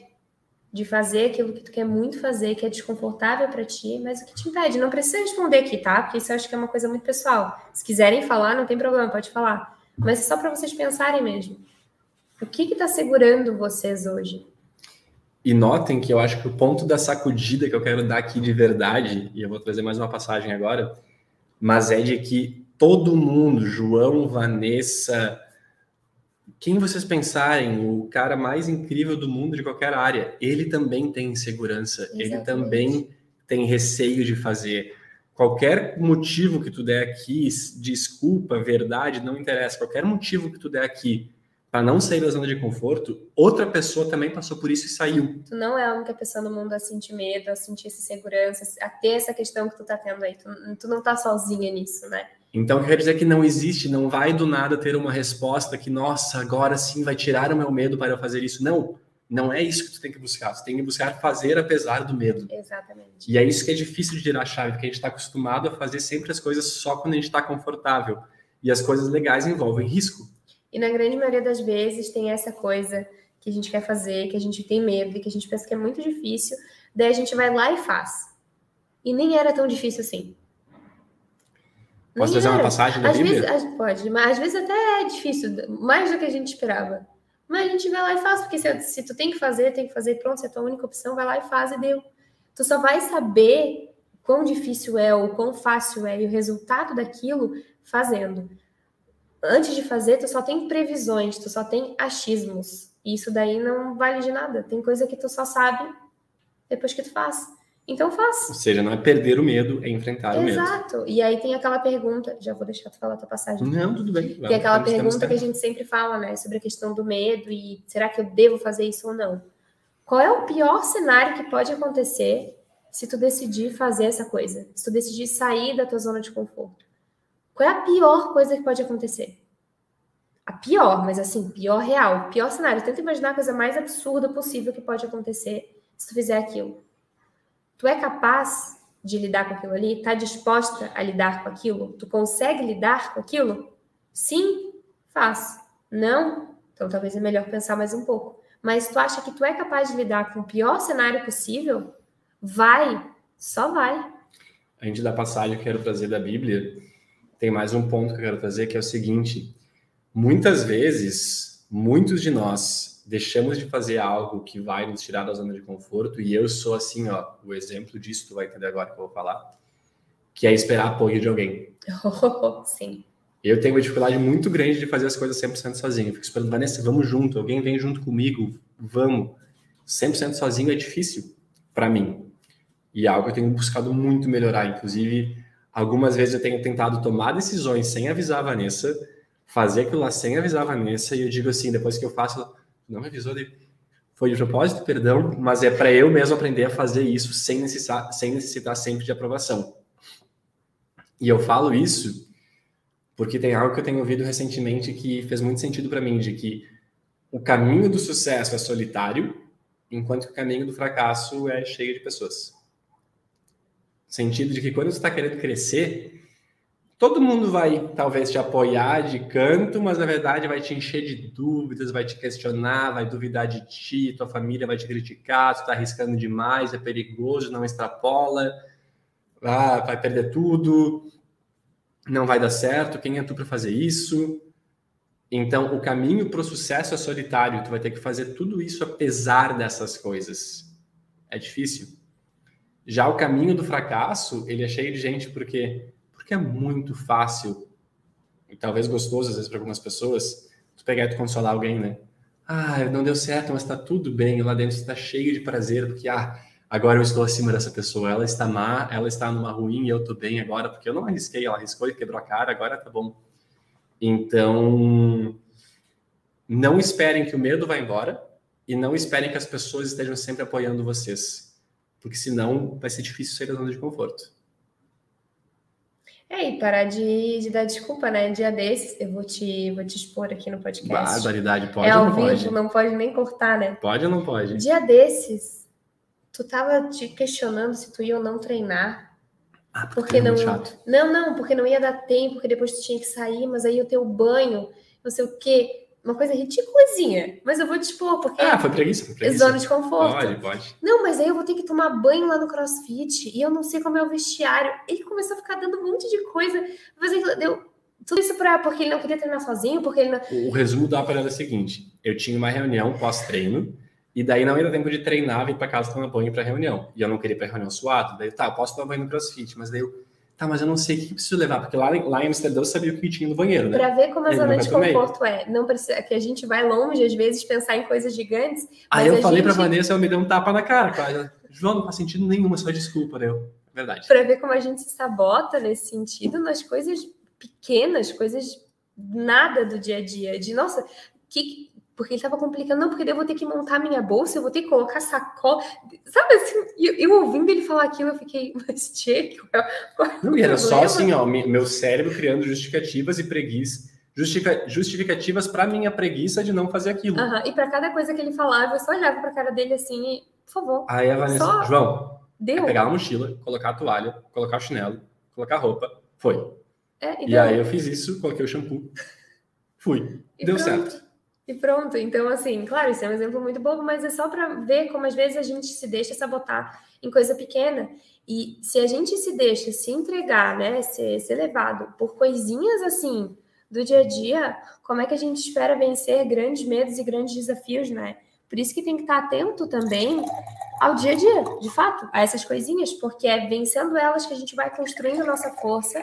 de fazer aquilo que tu quer muito fazer, que é desconfortável para ti, mas o que te impede? Não precisa responder aqui, tá? Porque isso eu acho que é uma coisa muito pessoal. Se quiserem falar, não tem problema, pode falar. Mas é só para vocês pensarem mesmo. O que está segurando vocês hoje? E notem que eu acho que o ponto da sacudida que eu quero dar aqui de verdade, e eu vou trazer mais uma passagem agora, mas é de que todo mundo, João, Vanessa, quem vocês pensarem, o cara mais incrível do mundo de qualquer área, ele também tem insegurança, Exatamente. ele também tem receio de fazer. Qualquer motivo que tu der aqui, desculpa, verdade, não interessa, qualquer motivo que tu der aqui para não sair da zona de conforto, outra pessoa também passou por isso e saiu. Tu não é a única pessoa no mundo a sentir medo, a sentir essa insegurança, a ter essa questão que tu tá tendo aí. Tu, tu não tá sozinha nisso, né? Então, eu quero dizer que não existe, não vai do nada ter uma resposta que, nossa, agora sim vai tirar o meu medo para eu fazer isso. Não, não é isso que tu tem que buscar. Tu tem que buscar fazer apesar do medo. Exatamente. E é isso que é difícil de tirar a chave, porque a gente está acostumado a fazer sempre as coisas só quando a gente está confortável. E as coisas legais envolvem risco. E na grande maioria das vezes tem essa coisa que a gente quer fazer, que a gente tem medo, que a gente pensa que é muito difícil, daí a gente vai lá e faz. E nem era tão difícil assim. Posso trazer uma passagem da às Bíblia? Vezes, pode, mas às vezes até é difícil, mais do que a gente esperava. Mas a gente vai lá e faz, porque se, se tu tem que fazer, tem que fazer, pronto, se é a tua única opção, vai lá e faz e deu. Tu só vai saber quão difícil é ou quão fácil é e o resultado daquilo fazendo. Antes de fazer, tu só tem previsões, tu só tem achismos. E isso daí não vale de nada. Tem coisa que tu só sabe depois que tu faz. Então faz. Ou seja, não é perder o medo, é enfrentar Exato. o medo. Exato. E aí tem aquela pergunta, já vou deixar tu falar a tua passagem. Não, tudo bem. Tem aquela pergunta que a gente sempre fala, né, sobre a questão do medo e será que eu devo fazer isso ou não? Qual é o pior cenário que pode acontecer se tu decidir fazer essa coisa? Se tu decidir sair da tua zona de conforto? Qual é a pior coisa que pode acontecer? a pior, mas assim, pior real, pior cenário. Tenta imaginar a coisa mais absurda possível que pode acontecer se tu fizer aquilo. Tu é capaz de lidar com aquilo ali? Tá disposta a lidar com aquilo? Tu consegue lidar com aquilo? Sim, faz. Não? Então talvez é melhor pensar mais um pouco. Mas tu acha que tu é capaz de lidar com o pior cenário possível? Vai, só vai. A gente da passagem que eu quero trazer da Bíblia, tem mais um ponto que eu quero trazer que é o seguinte: muitas vezes, muitos de nós deixamos de fazer algo que vai nos tirar da zona de conforto, e eu sou assim, ó, o exemplo disso, tu vai entender agora que eu vou falar, que é esperar apoio de alguém. Oh, sim. Eu tenho uma dificuldade muito grande de fazer as coisas 100% sozinho. Eu fico esperando, Vanessa, vamos junto, alguém vem junto comigo, vamos. 100% sozinho é difícil para mim. E é algo que eu tenho buscado muito melhorar. Inclusive, algumas vezes eu tenho tentado tomar decisões sem avisar a Vanessa, fazer aquilo lá sem avisar a Vanessa, e eu digo assim, depois que eu faço, não me avisou, de... foi de propósito, perdão, mas é para eu mesmo aprender a fazer isso sem necessitar, sem necessitar sempre de aprovação. E eu falo isso porque tem algo que eu tenho ouvido recentemente que fez muito sentido para mim, de que o caminho do sucesso é solitário, enquanto que o caminho do fracasso é cheio de pessoas. Sentido de que quando você está querendo crescer, todo mundo vai talvez te apoiar de canto, mas na verdade vai te encher de dúvidas, vai te questionar, vai duvidar de ti, tua família vai te criticar, tu está arriscando demais, é perigoso, não extrapola, ah, vai perder tudo, não vai dar certo, quem é tu para fazer isso? Então, o caminho para o sucesso é solitário, tu vai ter que fazer tudo isso apesar dessas coisas. É difícil. Já o caminho do fracasso, ele é cheio de gente porque é muito fácil e talvez gostoso às vezes para algumas pessoas, tu pegar e tu consolar alguém, né? Ah, não deu certo, mas está tudo bem, lá dentro está cheio de prazer, porque ah, agora eu estou acima dessa pessoa, ela está má, ela está numa ruim e eu estou bem agora, porque eu não arrisquei, ela arriscou e quebrou a cara, agora tá bom. Então, não esperem que o medo vá embora e não esperem que as pessoas estejam sempre apoiando vocês, porque senão vai ser difícil sair da zona de conforto. É, e parar de, de dar desculpa, né? Dia desses, eu vou te, vou te expor aqui no podcast. Barbaridade, pode é ou não vivo, pode? não pode nem cortar, né? Pode ou não pode? Dia desses, tu tava te questionando se tu ia ou não treinar. Ah, porque, porque é não, chato. não, não, porque não ia dar tempo, porque depois tu tinha que sair, mas aí o teu banho, não sei o quê. Uma coisa ridículazinha, mas eu vou te expor, porque. Ah, foi preguiça, foi preguiça. Zona de conforto. Pode, pode. Não, mas aí eu vou ter que tomar banho lá no crossfit e eu não sei como é o vestiário. Ele começou a ficar dando um monte de coisa. Mas ele deu tudo isso pra, porque ele não queria treinar sozinho, porque ele não... O resumo da parada é o seguinte: eu tinha uma reunião pós-treino e daí não ia dar tempo de treinar, vir para casa tomar banho para reunião. E eu não queria ir para reunião suado. Daí, tá, eu posso tomar banho no crossfit, mas daí eu, tá, mas eu não sei o que preciso levar, porque lá, lá em Amsterdã eu sabia o que tinha no banheiro, né? Para ver como a zona de conforto é. Não precisa, que a gente vai longe, às vezes, pensar em coisas gigantes. Aí eu falei gente... para Vanessa, ela me deu um tapa na cara, cara. João, não faz sentido nenhum, é só desculpa, né? Verdade. Para ver como a gente se sabota nesse sentido, nas coisas pequenas, coisas nada do dia a dia. De, nossa, que porque ele estava complicando, não, porque eu vou ter que montar minha bolsa, eu vou ter que colocar sacola. Sabe assim, eu, eu ouvindo ele falar aquilo, eu fiquei, mas tchê, qual, qual é Não, e era só assim, ó, meu cérebro criando justificativas e preguiça. Justifica, justificativas para minha preguiça de não fazer aquilo. Uhum, e para cada coisa que ele falava, eu só olhava para a cara dele assim, e, por favor. Aí a Vanessa, só... João, deu. É pegar a mochila, colocar a toalha, colocar o chinelo, colocar a roupa, foi. É, e, e aí eu fiz isso, coloquei o shampoo, fui. E deu pronto. certo. E pronto. Então, assim, claro, isso é um exemplo muito bobo, mas é só para ver como às vezes a gente se deixa sabotar em coisa pequena. E se a gente se deixa se entregar, né, ser, ser levado por coisinhas assim do dia a dia, como é que a gente espera vencer grandes medos e grandes desafios, né? Por isso que tem que estar atento também ao dia a dia, de fato, a essas coisinhas, porque é vencendo elas que a gente vai construindo nossa força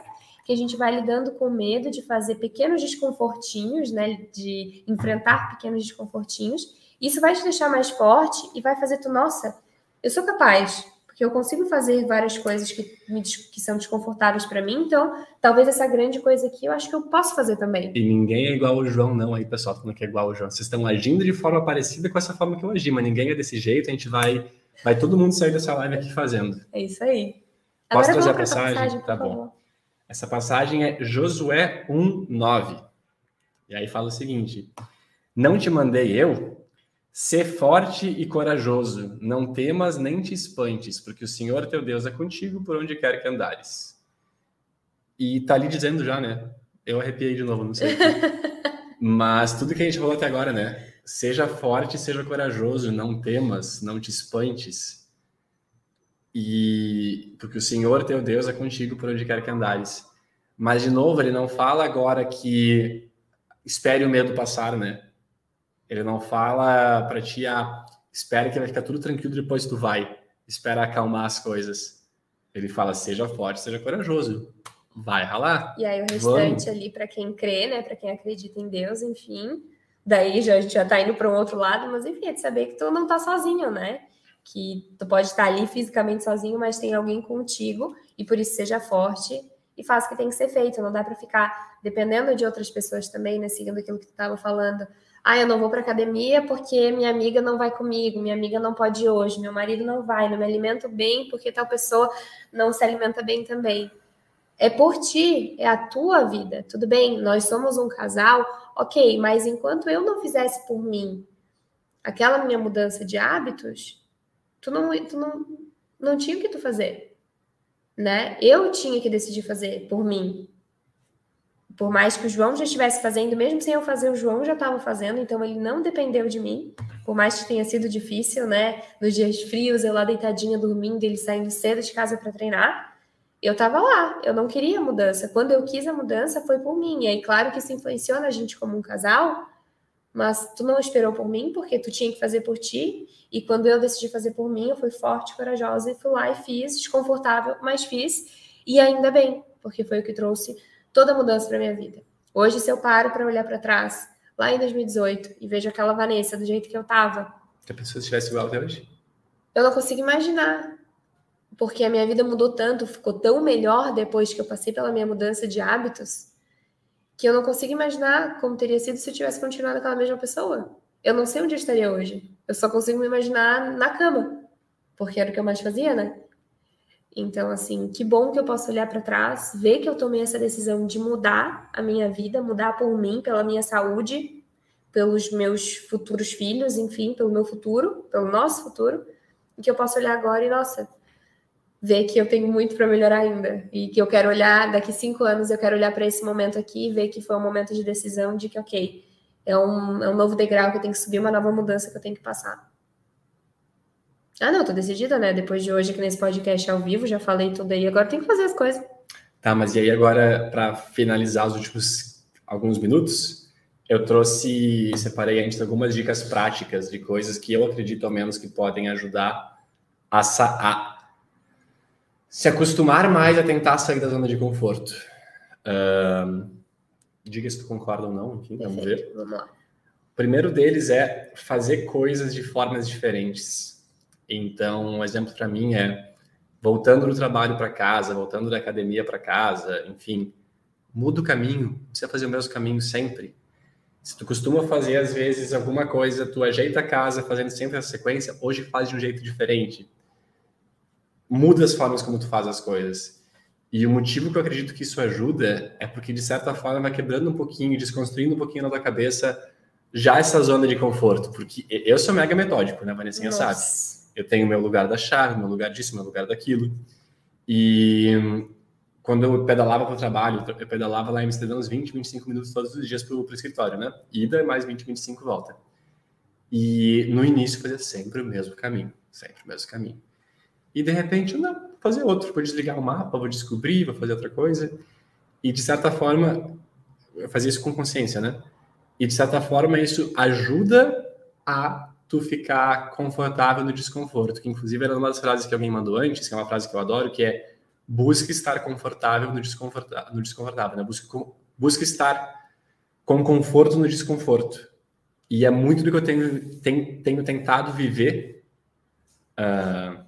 que a gente vai lidando com medo de fazer pequenos desconfortinhos, né? De enfrentar pequenos desconfortinhos. Isso vai te deixar mais forte e vai fazer tu, nossa, eu sou capaz, porque eu consigo fazer várias coisas que, me, que são desconfortáveis para mim, então talvez essa grande coisa aqui eu acho que eu posso fazer também. E ninguém é igual ao João, não, aí pessoal, falando que é igual ao João. Vocês estão agindo de forma parecida com essa forma que eu agi, mas ninguém é desse jeito, a gente vai, vai todo mundo sair dessa live aqui fazendo. É isso aí. Posso Agora trazer a passagem? passagem tá bom. Essa passagem é Josué 1:9. E aí fala o seguinte: Não te mandei eu? Ser forte e corajoso, não temas nem te espantes, porque o Senhor teu Deus é contigo por onde quer que andares. E tá ali dizendo já, né? Eu arrepiei de novo, não sei. Mas tudo que a gente falou até agora, né? Seja forte, seja corajoso, não temas, não te espantes. E porque o Senhor teu Deus é contigo por onde quer que andares. Mas de novo, ele não fala agora que espere o medo passar, né? Ele não fala para ti, ah, espere que vai ficar tudo tranquilo depois tu vai. Espera acalmar as coisas. Ele fala, seja forte, seja corajoso. Vai ralar. E aí o restante Vamos. ali para quem crê, né? Para quem acredita em Deus, enfim. Daí já, a gente já tá indo para um outro lado, mas enfim, é de saber que tu não tá sozinho, né? Que tu pode estar ali fisicamente sozinho, mas tem alguém contigo, e por isso seja forte e faça o que tem que ser feito. Não dá para ficar dependendo de outras pessoas também, né? Seguindo aquilo que tu estava falando. Ah, eu não vou para academia porque minha amiga não vai comigo, minha amiga não pode ir hoje, meu marido não vai, não me alimento bem porque tal pessoa não se alimenta bem também. É por ti, é a tua vida. Tudo bem, nós somos um casal, ok, mas enquanto eu não fizesse por mim aquela minha mudança de hábitos, tu não, tu não, não tinha o que tu fazer né? Eu tinha que decidir fazer por mim. Por mais que o João já estivesse fazendo, mesmo sem eu fazer, o João já estava fazendo, então ele não dependeu de mim. Por mais que tenha sido difícil, né? Nos dias frios, eu lá deitadinha dormindo, ele saindo cedo de casa para treinar. Eu estava lá, eu não queria mudança. Quando eu quis a mudança, foi por mim. E aí, claro que isso influenciou na gente como um casal, mas tu não esperou por mim, porque tu tinha que fazer por ti. E quando eu decidi fazer por mim, eu fui forte, corajosa e fui lá e fiz, desconfortável, mas fiz. E ainda bem, porque foi o que trouxe toda a mudança para minha vida. Hoje, se eu paro para olhar para trás, lá em 2018, e vejo aquela Vanessa do jeito que eu tava. Que a pessoa estivesse igual até hoje? Eu não consigo imaginar. Porque a minha vida mudou tanto, ficou tão melhor depois que eu passei pela minha mudança de hábitos, que eu não consigo imaginar como teria sido se eu tivesse continuado aquela mesma pessoa. Eu não sei onde eu estaria hoje. Eu só consigo me imaginar na cama, porque era o que eu mais fazia, né? Então, assim, que bom que eu posso olhar para trás, ver que eu tomei essa decisão de mudar a minha vida, mudar por mim, pela minha saúde, pelos meus futuros filhos, enfim, pelo meu futuro, pelo nosso futuro, e que eu posso olhar agora e, nossa, ver que eu tenho muito para melhorar ainda e que eu quero olhar daqui cinco anos, eu quero olhar para esse momento aqui e ver que foi um momento de decisão de que, ok, é um, é um novo degrau que eu tenho que subir, uma nova mudança que eu tenho que passar. Ah, não, tô decidida, né? Depois de hoje aqui nesse podcast ao vivo, já falei tudo aí, agora tem que fazer as coisas. Tá, mas e aí agora, para finalizar os últimos alguns minutos, eu trouxe, separei antes algumas dicas práticas de coisas que eu acredito ao menos que podem ajudar a, a se acostumar mais a tentar sair da zona de conforto. Um, diga se tu concorda ou não, enfim, vamos ver. Vamos lá. O primeiro deles é fazer coisas de formas diferentes. Então, um exemplo para mim é voltando do trabalho para casa, voltando da academia para casa, enfim, muda o caminho, não precisa fazer o mesmo caminho sempre. Se tu costuma fazer às vezes alguma coisa, tu ajeita a casa fazendo sempre a sequência, hoje faz de um jeito diferente. Muda as formas como tu faz as coisas. E o motivo que eu acredito que isso ajuda é porque, de certa forma, vai quebrando um pouquinho, desconstruindo um pouquinho na tua cabeça já essa zona de conforto. Porque eu sou mega metódico, né, Vanessa sabe? Eu tenho meu lugar da chave, meu lugar disso, meu lugar daquilo. E quando eu pedalava para o trabalho, eu pedalava lá em Amsterdã uns 20, 25 minutos todos os dias para o escritório, né? Ida mais 20, 25 volta. E no início fazia sempre o mesmo caminho, sempre o mesmo caminho. E de repente, não, fazer outro, vou desligar o mapa, vou descobrir, vou fazer outra coisa. E de certa forma, fazia isso com consciência, né? E de certa forma, isso ajuda a tu ficar confortável no desconforto, que inclusive era uma das frases que alguém mandou antes, que é uma frase que eu adoro, que é busque estar confortável no desconfortável, no desconfortável né? busque, busque estar com conforto no desconforto. E é muito do que eu tenho, tenho, tenho tentado viver uh,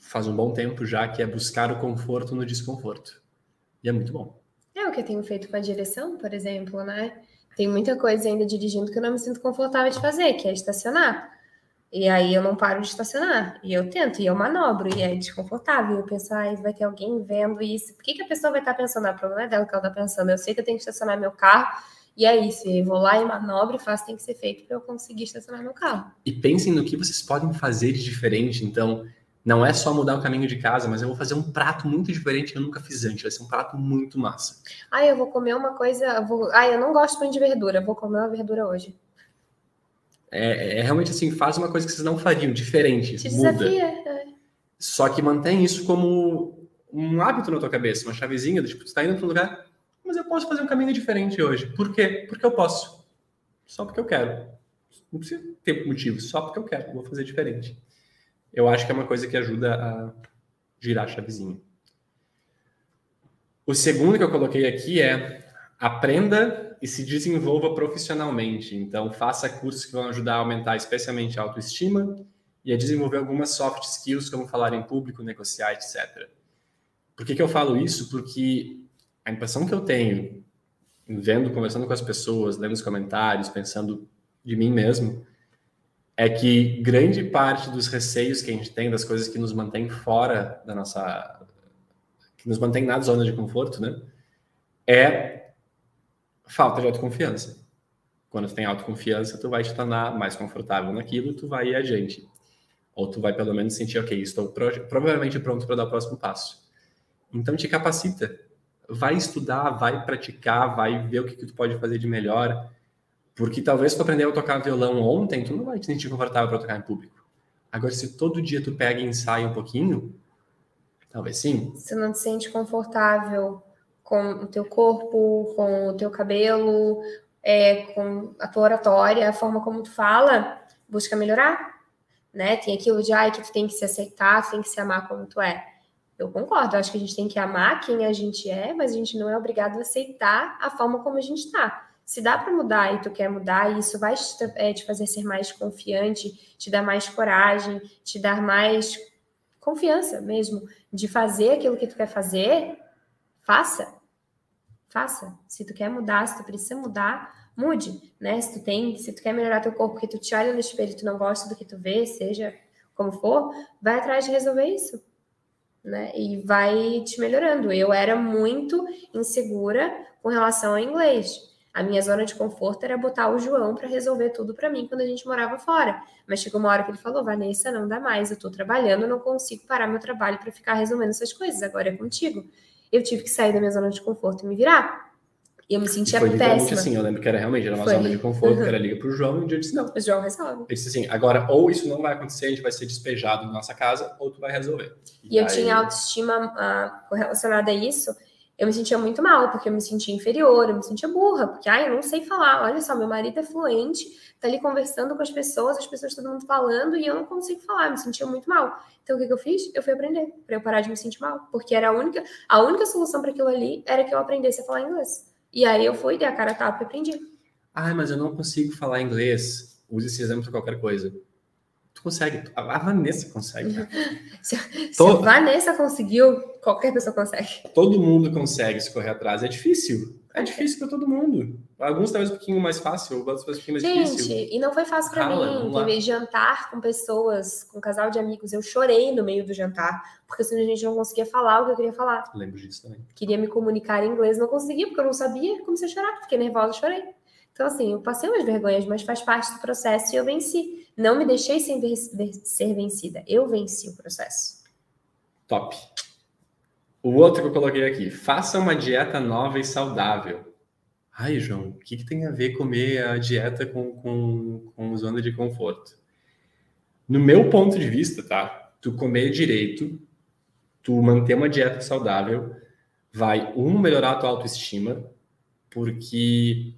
faz um bom tempo já, que é buscar o conforto no desconforto. E é muito bom. É o que eu tenho feito com a direção, por exemplo, né? Tem muita coisa ainda dirigindo que eu não me sinto confortável de fazer, que é estacionar. E aí eu não paro de estacionar. E eu tento, e eu manobro, e é desconfortável. Eu penso, ai, vai ter alguém vendo isso. Por que, que a pessoa vai estar pensando? Ah, o problema é dela que ela está pensando. Eu sei que eu tenho que estacionar meu carro E é isso, eu vou lá e manobra e faço, tem que ser feito para eu conseguir estacionar meu carro. E pensem no que vocês podem fazer de diferente. Então, não é só mudar o caminho de casa, mas eu vou fazer um prato muito diferente que eu nunca fiz antes. Vai ser um prato muito massa. Ah, eu vou comer uma coisa. Vou... Ah, eu não gosto muito de verdura, vou comer uma verdura hoje. É, é, realmente assim, faz uma coisa que vocês não fariam, diferente. Te muda. desafia. É. Só que mantém isso como um hábito na tua cabeça, uma chavezinha, tipo, tu tá indo para um lugar, mas eu posso fazer um caminho diferente hoje. Por quê? Porque eu posso. Só porque eu quero. Não precisa ter motivo, só porque eu quero. Vou fazer diferente. Eu acho que é uma coisa que ajuda a girar a chavezinha. O segundo que eu coloquei aqui é aprenda e se desenvolva profissionalmente. Então, faça cursos que vão ajudar a aumentar especialmente a autoestima e a desenvolver algumas soft skills, como falar em público, negociar, etc. Por que, que eu falo isso? Porque a impressão que eu tenho, vendo, conversando com as pessoas, lendo os comentários, pensando de mim mesmo, é que grande parte dos receios que a gente tem, das coisas que nos mantém fora da nossa. que nos mantém na zona de conforto, né? É falta de autoconfiança. Quando tu tem autoconfiança, tu vai te tornar mais confortável naquilo, tu vai ir adiante. Ou tu vai pelo menos sentir, ok, estou provavelmente pronto para dar o próximo passo. Então te capacita, vai estudar, vai praticar, vai ver o que, que tu pode fazer de melhor. Porque talvez tu aprendeu a tocar violão ontem, tu não vai te sentir confortável para tocar em público. Agora, se todo dia tu pega e ensaia um pouquinho, talvez sim. Você não te sente confortável com o teu corpo, com o teu cabelo, é, com a tua oratória, a forma como tu fala, busca melhorar, né? Tem aquilo de, ai, que tu tem que se aceitar, tu tem que se amar como tu é. Eu concordo, eu acho que a gente tem que amar quem a gente é, mas a gente não é obrigado a aceitar a forma como a gente está. Se dá para mudar e tu quer mudar, isso vai te, é, te fazer ser mais confiante, te dar mais coragem, te dar mais confiança mesmo de fazer aquilo que tu quer fazer, faça. Faça. Se tu quer mudar, se tu precisa mudar, mude, né? Se tu tem, se tu quer melhorar teu corpo, que tu te olha no espelho e tu não gosta do que tu vê, seja como for, vai atrás de resolver isso né? E vai te melhorando. Eu era muito insegura com relação ao inglês. A minha zona de conforto era botar o João para resolver tudo para mim quando a gente morava fora. Mas chegou uma hora que ele falou: Vanessa, não dá mais, eu estou trabalhando, não consigo parar meu trabalho para ficar resolvendo essas coisas, agora é contigo. Eu tive que sair da minha zona de conforto e me virar. E eu me sentia foi péssima. assim, eu lembro que era realmente era uma foi. zona de conforto, uhum. que era liga pro João, e um dia eu disse, não. O João resolve. Ele disse assim, agora, ou isso não vai acontecer, a gente vai ser despejado na nossa casa, ou tu vai resolver. E, e eu tinha autoestima uh, relacionada a isso, eu me sentia muito mal, porque eu me sentia inferior, eu me sentia burra, porque, ai, eu não sei falar, olha só, meu marido é fluente, tá ali conversando com as pessoas, as pessoas todo mundo falando, e eu não consigo falar, eu me sentia muito mal. Então, o que, que eu fiz? Eu fui aprender, para eu parar de me sentir mal, porque era a única, a única solução para aquilo ali era que eu aprendesse a falar inglês. E aí eu fui, dei a cara a tapa e aprendi. Ah, mas eu não consigo falar inglês. Use esse exemplo para qualquer coisa. Tu consegue. A Vanessa consegue. se, se a Vanessa conseguiu, qualquer pessoa consegue. Todo mundo consegue se correr atrás. É difícil. É difícil para todo mundo. Alguns talvez um pouquinho mais fácil, outros talvez um pouquinho mais Gente, difícil. Gente, e não foi fácil para mim. Teve jantar com pessoas, com um casal de amigos. Eu chorei no meio do jantar, porque senão a gente não conseguia falar o que eu queria falar. Lembro disso também. Queria me comunicar em inglês, não conseguia, porque eu não sabia. Comecei a chorar, fiquei nervosa, chorei. Então, assim, eu passei umas vergonhas, mas faz parte do processo e eu venci. Não me deixei sem ser vencida. Eu venci o processo. Top. O outro que eu coloquei aqui, faça uma dieta nova e saudável. Ai, João, o que, que tem a ver comer a dieta com, com, com zona de conforto? No meu ponto de vista, tá? Tu comer direito, tu manter uma dieta saudável, vai, um, melhorar a tua autoestima, porque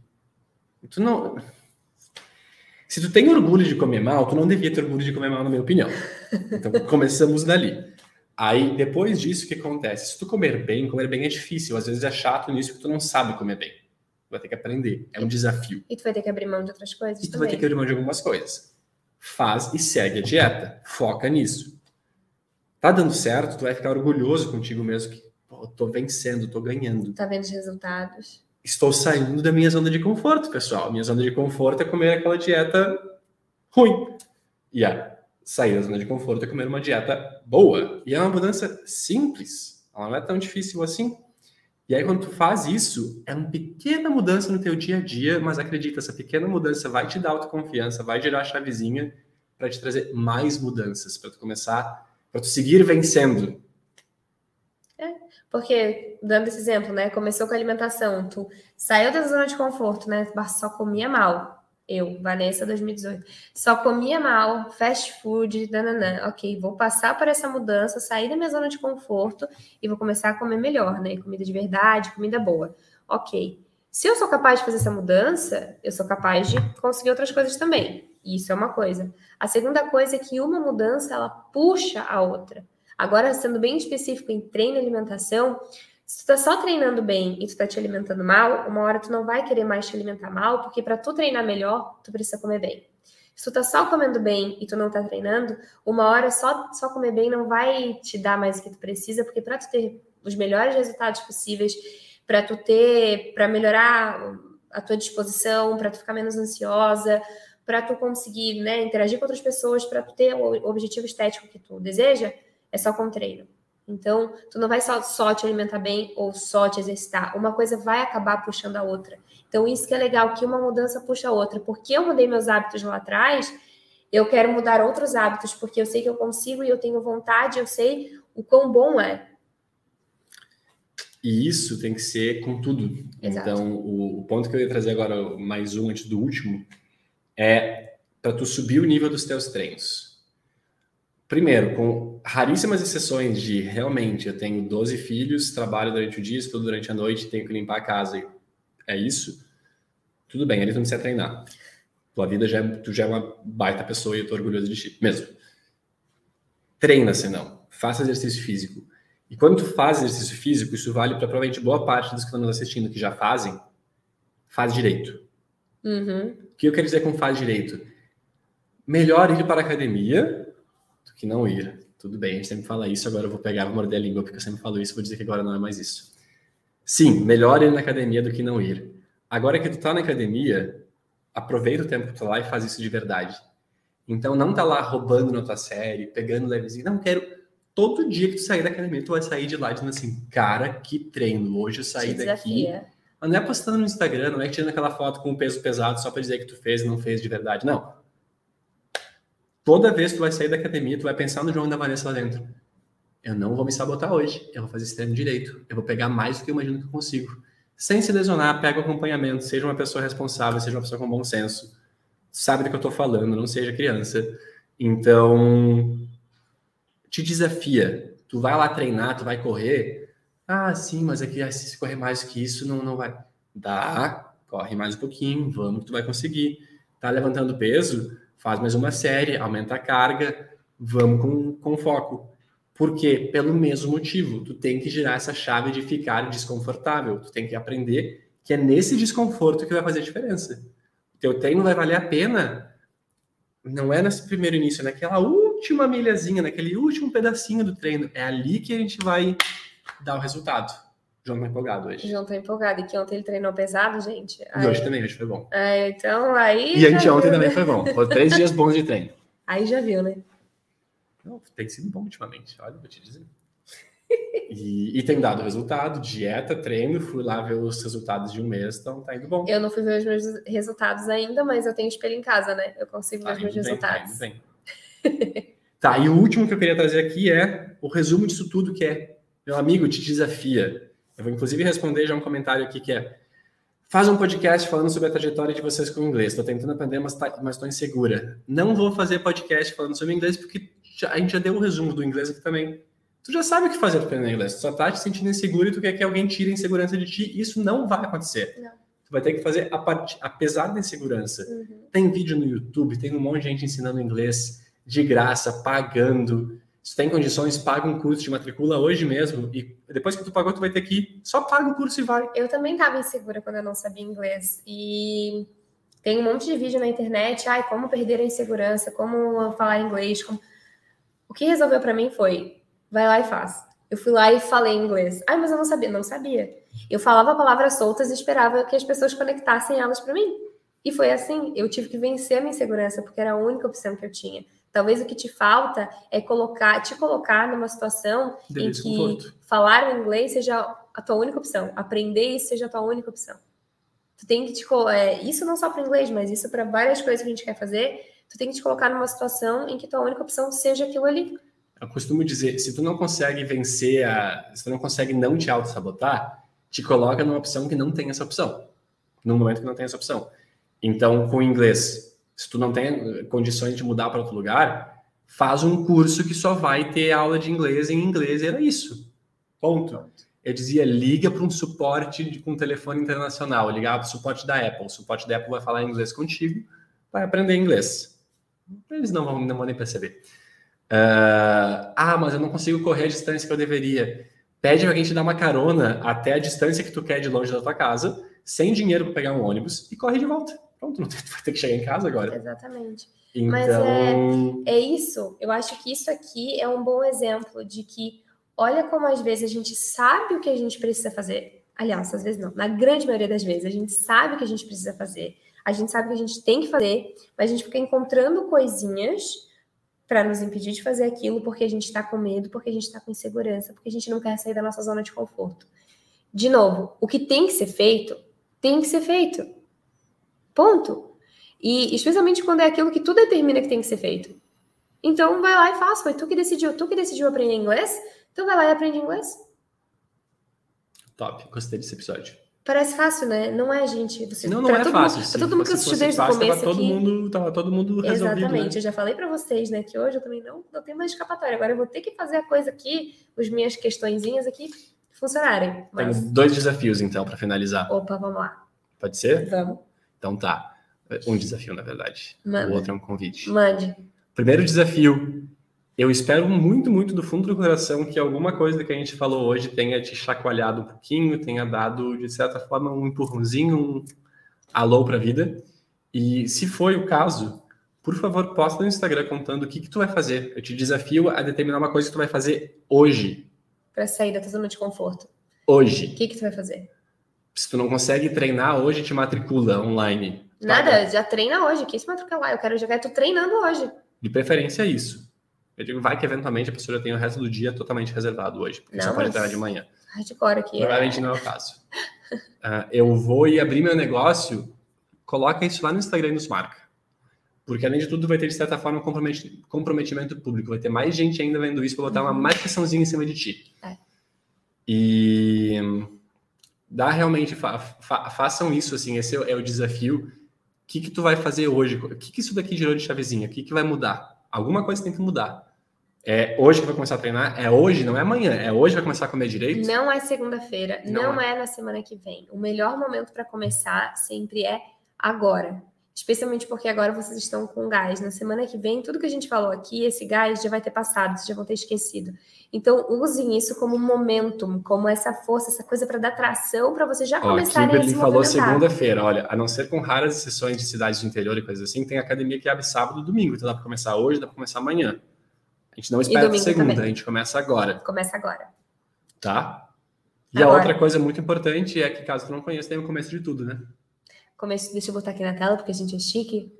tu não. Se tu tem orgulho de comer mal, tu não devia ter orgulho de comer mal, na minha opinião. Então, começamos dali. Aí, depois disso, o que acontece? Se tu comer bem, comer bem é difícil. Às vezes é chato nisso que tu não sabe comer bem. Tu vai ter que aprender. É um desafio. E tu vai ter que abrir mão de outras coisas E tu também. vai ter que abrir mão de algumas coisas. Faz e segue a dieta. Foca nisso. Tá dando certo, tu vai ficar orgulhoso contigo mesmo que pô, tô vencendo, tô ganhando. Tá vendo os resultados. Estou saindo da minha zona de conforto, pessoal. Minha zona de conforto é comer aquela dieta ruim. E yeah sair da zona de conforto e comer uma dieta boa. E é uma mudança simples, ela não é tão difícil assim. E aí, quando tu faz isso, é uma pequena mudança no teu dia a dia, mas acredita, essa pequena mudança vai te dar autoconfiança, vai girar a chavezinha para te trazer mais mudanças, para tu começar, para tu seguir vencendo. É, porque, dando esse exemplo, né? Começou com a alimentação, tu saiu da zona de conforto, né? Só comia mal eu, Vanessa 2018, só comia mal, fast food, dananã. Ok, vou passar por essa mudança, sair da minha zona de conforto e vou começar a comer melhor, né? Comida de verdade, comida boa. Ok. Se eu sou capaz de fazer essa mudança, eu sou capaz de conseguir outras coisas também. Isso é uma coisa. A segunda coisa é que uma mudança ela puxa a outra. Agora, sendo bem específico em treino e alimentação, se tu tá só treinando bem e tu tá te alimentando mal, uma hora tu não vai querer mais te alimentar mal, porque para tu treinar melhor, tu precisa comer bem. Se tu tá só comendo bem e tu não tá treinando, uma hora só, só comer bem não vai te dar mais o que tu precisa, porque para tu ter os melhores resultados possíveis, para tu ter, para melhorar a tua disposição, para tu ficar menos ansiosa, para tu conseguir, né, interagir com outras pessoas, para tu ter o objetivo estético que tu deseja, é só com treino. Então, tu não vai só, só te alimentar bem ou só te exercitar. Uma coisa vai acabar puxando a outra. Então, isso que é legal, que uma mudança puxa a outra. Porque eu mudei meus hábitos lá atrás, eu quero mudar outros hábitos, porque eu sei que eu consigo e eu tenho vontade, eu sei o quão bom é. E isso tem que ser com tudo. Exato. Então, o, o ponto que eu ia trazer agora, mais um antes do último, é para tu subir o nível dos teus treinos primeiro, com raríssimas exceções de realmente eu tenho 12 filhos, trabalho durante o dia, estudo durante a noite, tenho que limpar a casa. É isso? Tudo bem, tu não precisa treinar. Tua vida já é, tu já é uma baita pessoa e eu tô orgulhoso de ti, mesmo. Treina, senão. Faça exercício físico. E quando tu faz exercício físico, isso vale para provavelmente boa parte dos que estão nos assistindo que já fazem, faz direito. Uhum. O que eu quero dizer com faz direito? Melhor ir para a academia do que não ir. Tudo bem, a gente sempre fala isso, agora eu vou pegar, vou morder a língua, porque eu sempre falo isso, vou dizer que agora não é mais isso. Sim, melhor ir na academia do que não ir. Agora que tu tá na academia, aproveita o tempo que tu tá lá e faz isso de verdade. Então não tá lá roubando na tua série, pegando levezinho. Não, quero todo dia que tu sair da academia, tu vai sair de lá dizendo assim, cara, que treino. Hoje eu saí daqui. Mas não é postando no Instagram, não é tirando aquela foto com o peso pesado só para dizer que tu fez e não fez de verdade. Não toda vez que tu vai sair da academia, tu vai pensar no João e na Vanessa lá dentro. Eu não vou me sabotar hoje, eu vou fazer esse treino direito, eu vou pegar mais do que eu imagino que eu consigo. Sem se lesionar, pega o acompanhamento, seja uma pessoa responsável, seja uma pessoa com bom senso, sabe do que eu tô falando, não seja criança. Então, te desafia. Tu vai lá treinar, tu vai correr. Ah, sim, mas aqui é se correr mais que isso, não, não vai. Dá, corre mais um pouquinho, vamos que tu vai conseguir. Tá levantando peso? Faz mais uma série, aumenta a carga, vamos com, com foco. Por quê? Pelo mesmo motivo. Tu tem que girar essa chave de ficar desconfortável. Tu tem que aprender que é nesse desconforto que vai fazer a diferença. O teu treino vai valer a pena. Não é nesse primeiro início, é naquela última milhazinha, naquele último pedacinho do treino. É ali que a gente vai dar o resultado. João tá empolgado hoje. João tá empolgado. E que ontem ele treinou pesado, gente. E hoje também, hoje foi bom. É, então aí. E anteontem também foi bom. Foi três dias bons de treino. Aí já viu, né? Não, tem sido bom ultimamente, olha, vou te dizer. E, e, tem dado resultado, dieta, treino, fui lá ver os resultados de um mês, então tá indo bom. Eu não fui ver os meus resultados ainda, mas eu tenho espelho em casa, né? Eu consigo ver tá os meus bem, resultados. Tá, tá, e o último que eu queria trazer aqui é o resumo disso tudo, que é, meu amigo, te desafia. Eu vou inclusive responder já um comentário aqui que é: faz um podcast falando sobre a trajetória de vocês com o inglês. Estou tentando aprender, mas tá, estou insegura. Não vou fazer podcast falando sobre inglês porque já, a gente já deu um resumo do inglês aqui também. Tu já sabe o que fazer para aprender inglês. Tu só tá te sentindo inseguro e tu quer que alguém tire a insegurança de ti. Isso não vai acontecer. Não. Tu vai ter que fazer a part... apesar da insegurança. Uhum. Tem vídeo no YouTube, tem um monte de gente ensinando inglês de graça, pagando. Se tem condições, paga um curso de matricula hoje mesmo e depois que tu pagou, tu vai ter que ir. Só paga o curso e vai. Eu também estava insegura quando eu não sabia inglês e tem um monte de vídeo na internet, ai, como perder a insegurança, como falar inglês. Como... O que resolveu para mim foi, vai lá e faz. Eu fui lá e falei inglês. Ai, mas eu não sabia, não sabia. Eu falava palavras soltas e esperava que as pessoas conectassem elas para mim. E foi assim, eu tive que vencer a minha insegurança, porque era a única opção que eu tinha. Talvez o que te falta é colocar, te colocar numa situação em que falar o inglês seja a tua única opção, aprender isso seja a tua única opção. Tu tem que te é, isso não só para inglês, mas isso para várias coisas que a gente quer fazer. Tu tem que te colocar numa situação em que tua única opção seja aquilo ali. Eu costumo dizer, se tu não consegue vencer a, se tu não consegue não te auto sabotar, te coloca numa opção que não tem essa opção, no momento que não tem essa opção. Então, com o inglês, se tu não tem condições de mudar para outro lugar, faz um curso que só vai ter aula de inglês em inglês, era isso. Ponto. Eu dizia, liga para um suporte de, com um telefone internacional, ligar para o suporte da Apple. O suporte da Apple vai falar inglês contigo, vai aprender inglês. Eles não vão, não vão nem perceber. Uh, ah, mas eu não consigo correr a distância que eu deveria. Pede para alguém te dar uma carona até a distância que tu quer de longe da tua casa, sem dinheiro para pegar um ônibus, e corre de volta. Pronto, não tem, vai ter que chegar em casa agora. Exatamente. Então... Mas é, é isso. Eu acho que isso aqui é um bom exemplo de que olha como às vezes a gente sabe o que a gente precisa fazer. Aliás, às vezes não. Na grande maioria das vezes, a gente sabe o que a gente precisa fazer. A gente sabe o que a gente tem que fazer, mas a gente fica encontrando coisinhas para nos impedir de fazer aquilo porque a gente está com medo, porque a gente está com insegurança, porque a gente não quer sair da nossa zona de conforto. De novo, o que tem que ser feito, tem que ser feito. Ponto. E especialmente quando é aquilo que tu determina que tem que ser feito. Então vai lá e faz. Foi tu que decidiu. Tu que decidiu aprender inglês, então vai lá e aprende inglês. Top. Gostei desse episódio. Parece fácil, né? Não é, gente. Você, não, não é fácil. Mundo, todo mundo que assistiu desde o começo tava todo aqui. Mundo, tava todo mundo resolvido. Exatamente. Né? Eu já falei para vocês, né? Que hoje eu também não, não tenho mais escapatória. Agora eu vou ter que fazer a coisa aqui, as minhas questõezinhas aqui funcionarem. Mas... Tenho dois desafios, então, para finalizar. Opa, vamos lá. Pode ser? Vamos. Então tá. Um desafio, na verdade. Manda. O outro é um convite. Mande. Primeiro desafio. Eu espero muito, muito do fundo do coração que alguma coisa que a gente falou hoje tenha te chacoalhado um pouquinho, tenha dado, de certa forma, um empurrãozinho, um alô para a vida. E se foi o caso, por favor, posta no Instagram contando o que, que tu vai fazer. Eu te desafio a determinar uma coisa que tu vai fazer hoje. Para sair da tua zona de conforto. Hoje. O que, que tu vai fazer? Se tu não consegue treinar hoje, te matricula online. Nada, já treina hoje. Que se matricular? Eu quero jogar, eu tô treinando hoje. De preferência isso. Eu digo, vai que eventualmente a pessoa já tem o resto do dia totalmente reservado hoje, porque não, só pode treinar de manhã. Hardcore aqui. Provavelmente é... não é o caso. uh, eu vou ir abrir meu negócio, coloca isso lá no Instagram e nos marca. Porque, além de tudo, vai ter, de certa forma, um comprometimento público. Vai ter mais gente ainda vendo isso para botar uhum. uma marcaçãozinha em cima de ti. É. E dá realmente, fa fa façam isso, assim, esse é o desafio. O que, que tu vai fazer hoje? O que, que isso daqui gerou de chavezinha? O que, que vai mudar? Alguma coisa tem que mudar. É hoje que vai começar a treinar? É hoje, não é amanhã. É hoje que vai começar a comer direito? Não é segunda-feira, não, não é. é na semana que vem. O melhor momento para começar sempre é agora. Especialmente porque agora vocês estão com gás. Na semana que vem, tudo que a gente falou aqui, esse gás já vai ter passado, vocês já vão ter esquecido. Então, usem isso como momentum, como essa força, essa coisa para dar tração para vocês já Ó, começarem a se falou segunda-feira, olha, a não ser com raras exceções de cidades do interior e coisas assim, tem academia que abre sábado e domingo, então dá para começar hoje, dá para começar amanhã. A gente não espera segunda, também. a gente começa agora. Começa agora. Tá? E agora. a outra coisa muito importante é que, caso tu não conheça, tem o começo de tudo, né? Começo, deixa eu botar aqui na tela, porque a gente é chique.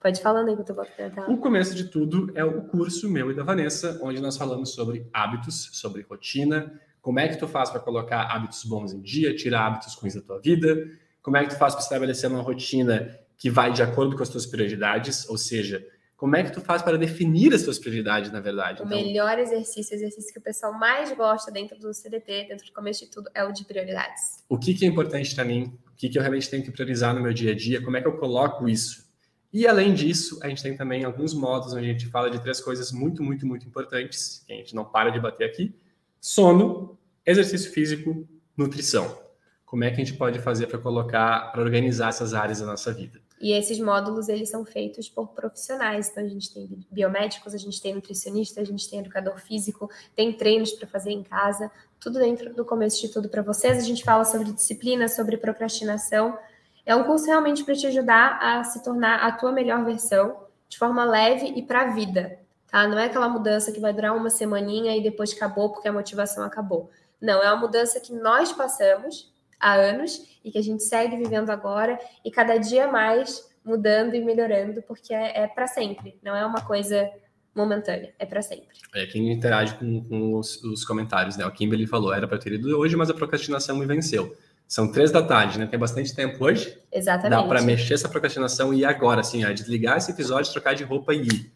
Pode falar aí que eu boto aqui na tela. O começo de tudo é o curso meu e da Vanessa, onde nós falamos sobre hábitos, sobre rotina, como é que tu faz para colocar hábitos bons em dia, tirar hábitos ruins da tua vida, como é que tu faz para estabelecer uma rotina que vai de acordo com as tuas prioridades, ou seja, como é que tu faz para definir as tuas prioridades, na verdade? O então, melhor exercício, o exercício que o pessoal mais gosta dentro do CDT, dentro do começo de tudo, é o de prioridades. O que, que é importante para mim? O que, que eu realmente tenho que priorizar no meu dia a dia? Como é que eu coloco isso? E além disso, a gente tem também alguns modos onde a gente fala de três coisas muito, muito, muito importantes, que a gente não para de bater aqui: sono, exercício físico, nutrição. Como é que a gente pode fazer para colocar, para organizar essas áreas da nossa vida? E esses módulos, eles são feitos por profissionais. Então, a gente tem biomédicos, a gente tem nutricionista, a gente tem educador físico, tem treinos para fazer em casa, tudo dentro do começo de tudo para vocês. A gente fala sobre disciplina, sobre procrastinação. É um curso realmente para te ajudar a se tornar a tua melhor versão, de forma leve e para a vida, tá? Não é aquela mudança que vai durar uma semaninha e depois acabou porque a motivação acabou. Não, é uma mudança que nós passamos há anos e que a gente segue vivendo agora e cada dia mais mudando e melhorando, porque é, é para sempre, não é uma coisa momentânea, é para sempre. É quem interage com, com os, os, comentários, né? O Kimberly falou, era para ter ido hoje, mas a procrastinação me venceu. São três da tarde, né? Tem bastante tempo hoje. Exatamente. Dá para mexer essa procrastinação e ir agora, assim, ó, desligar esse episódio, trocar de roupa e ir.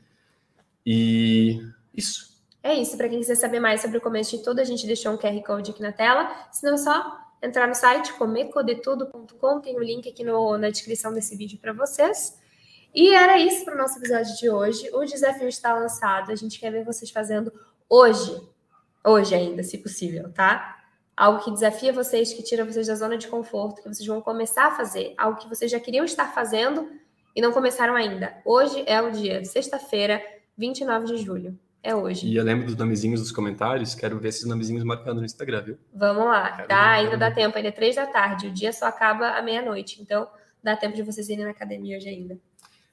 E isso. É isso. Para quem quiser saber mais sobre o começo de tudo, a gente deixou um QR Code aqui na tela. Se não, é só entrar no site comercodetudo.com, tem o um link aqui no, na descrição desse vídeo para vocês. E era isso para o nosso episódio de hoje. O desafio está lançado. A gente quer ver vocês fazendo hoje. Hoje ainda, se possível, tá? algo que desafia vocês, que tira vocês da zona de conforto, que vocês vão começar a fazer, algo que vocês já queriam estar fazendo e não começaram ainda. Hoje é o dia, sexta-feira, 29 de julho. É hoje. E eu lembro dos nomezinhos dos comentários, quero ver esses nomezinhos marcando no Instagram, viu? Vamos lá, quero tá? Ainda dá tempo, ainda é três da tarde, o dia só acaba à meia-noite, então dá tempo de vocês irem na academia hoje ainda.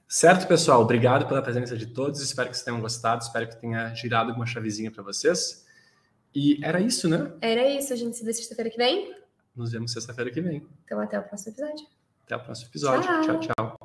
Certo, pessoal, obrigado pela presença de todos, espero que vocês tenham gostado, espero que tenha girado alguma chavezinha para vocês. E era isso, né? Era isso. A gente se vê sexta-feira que vem. Nos vemos sexta-feira que vem. Então, até o próximo episódio. Até o próximo episódio. tchau. tchau. tchau.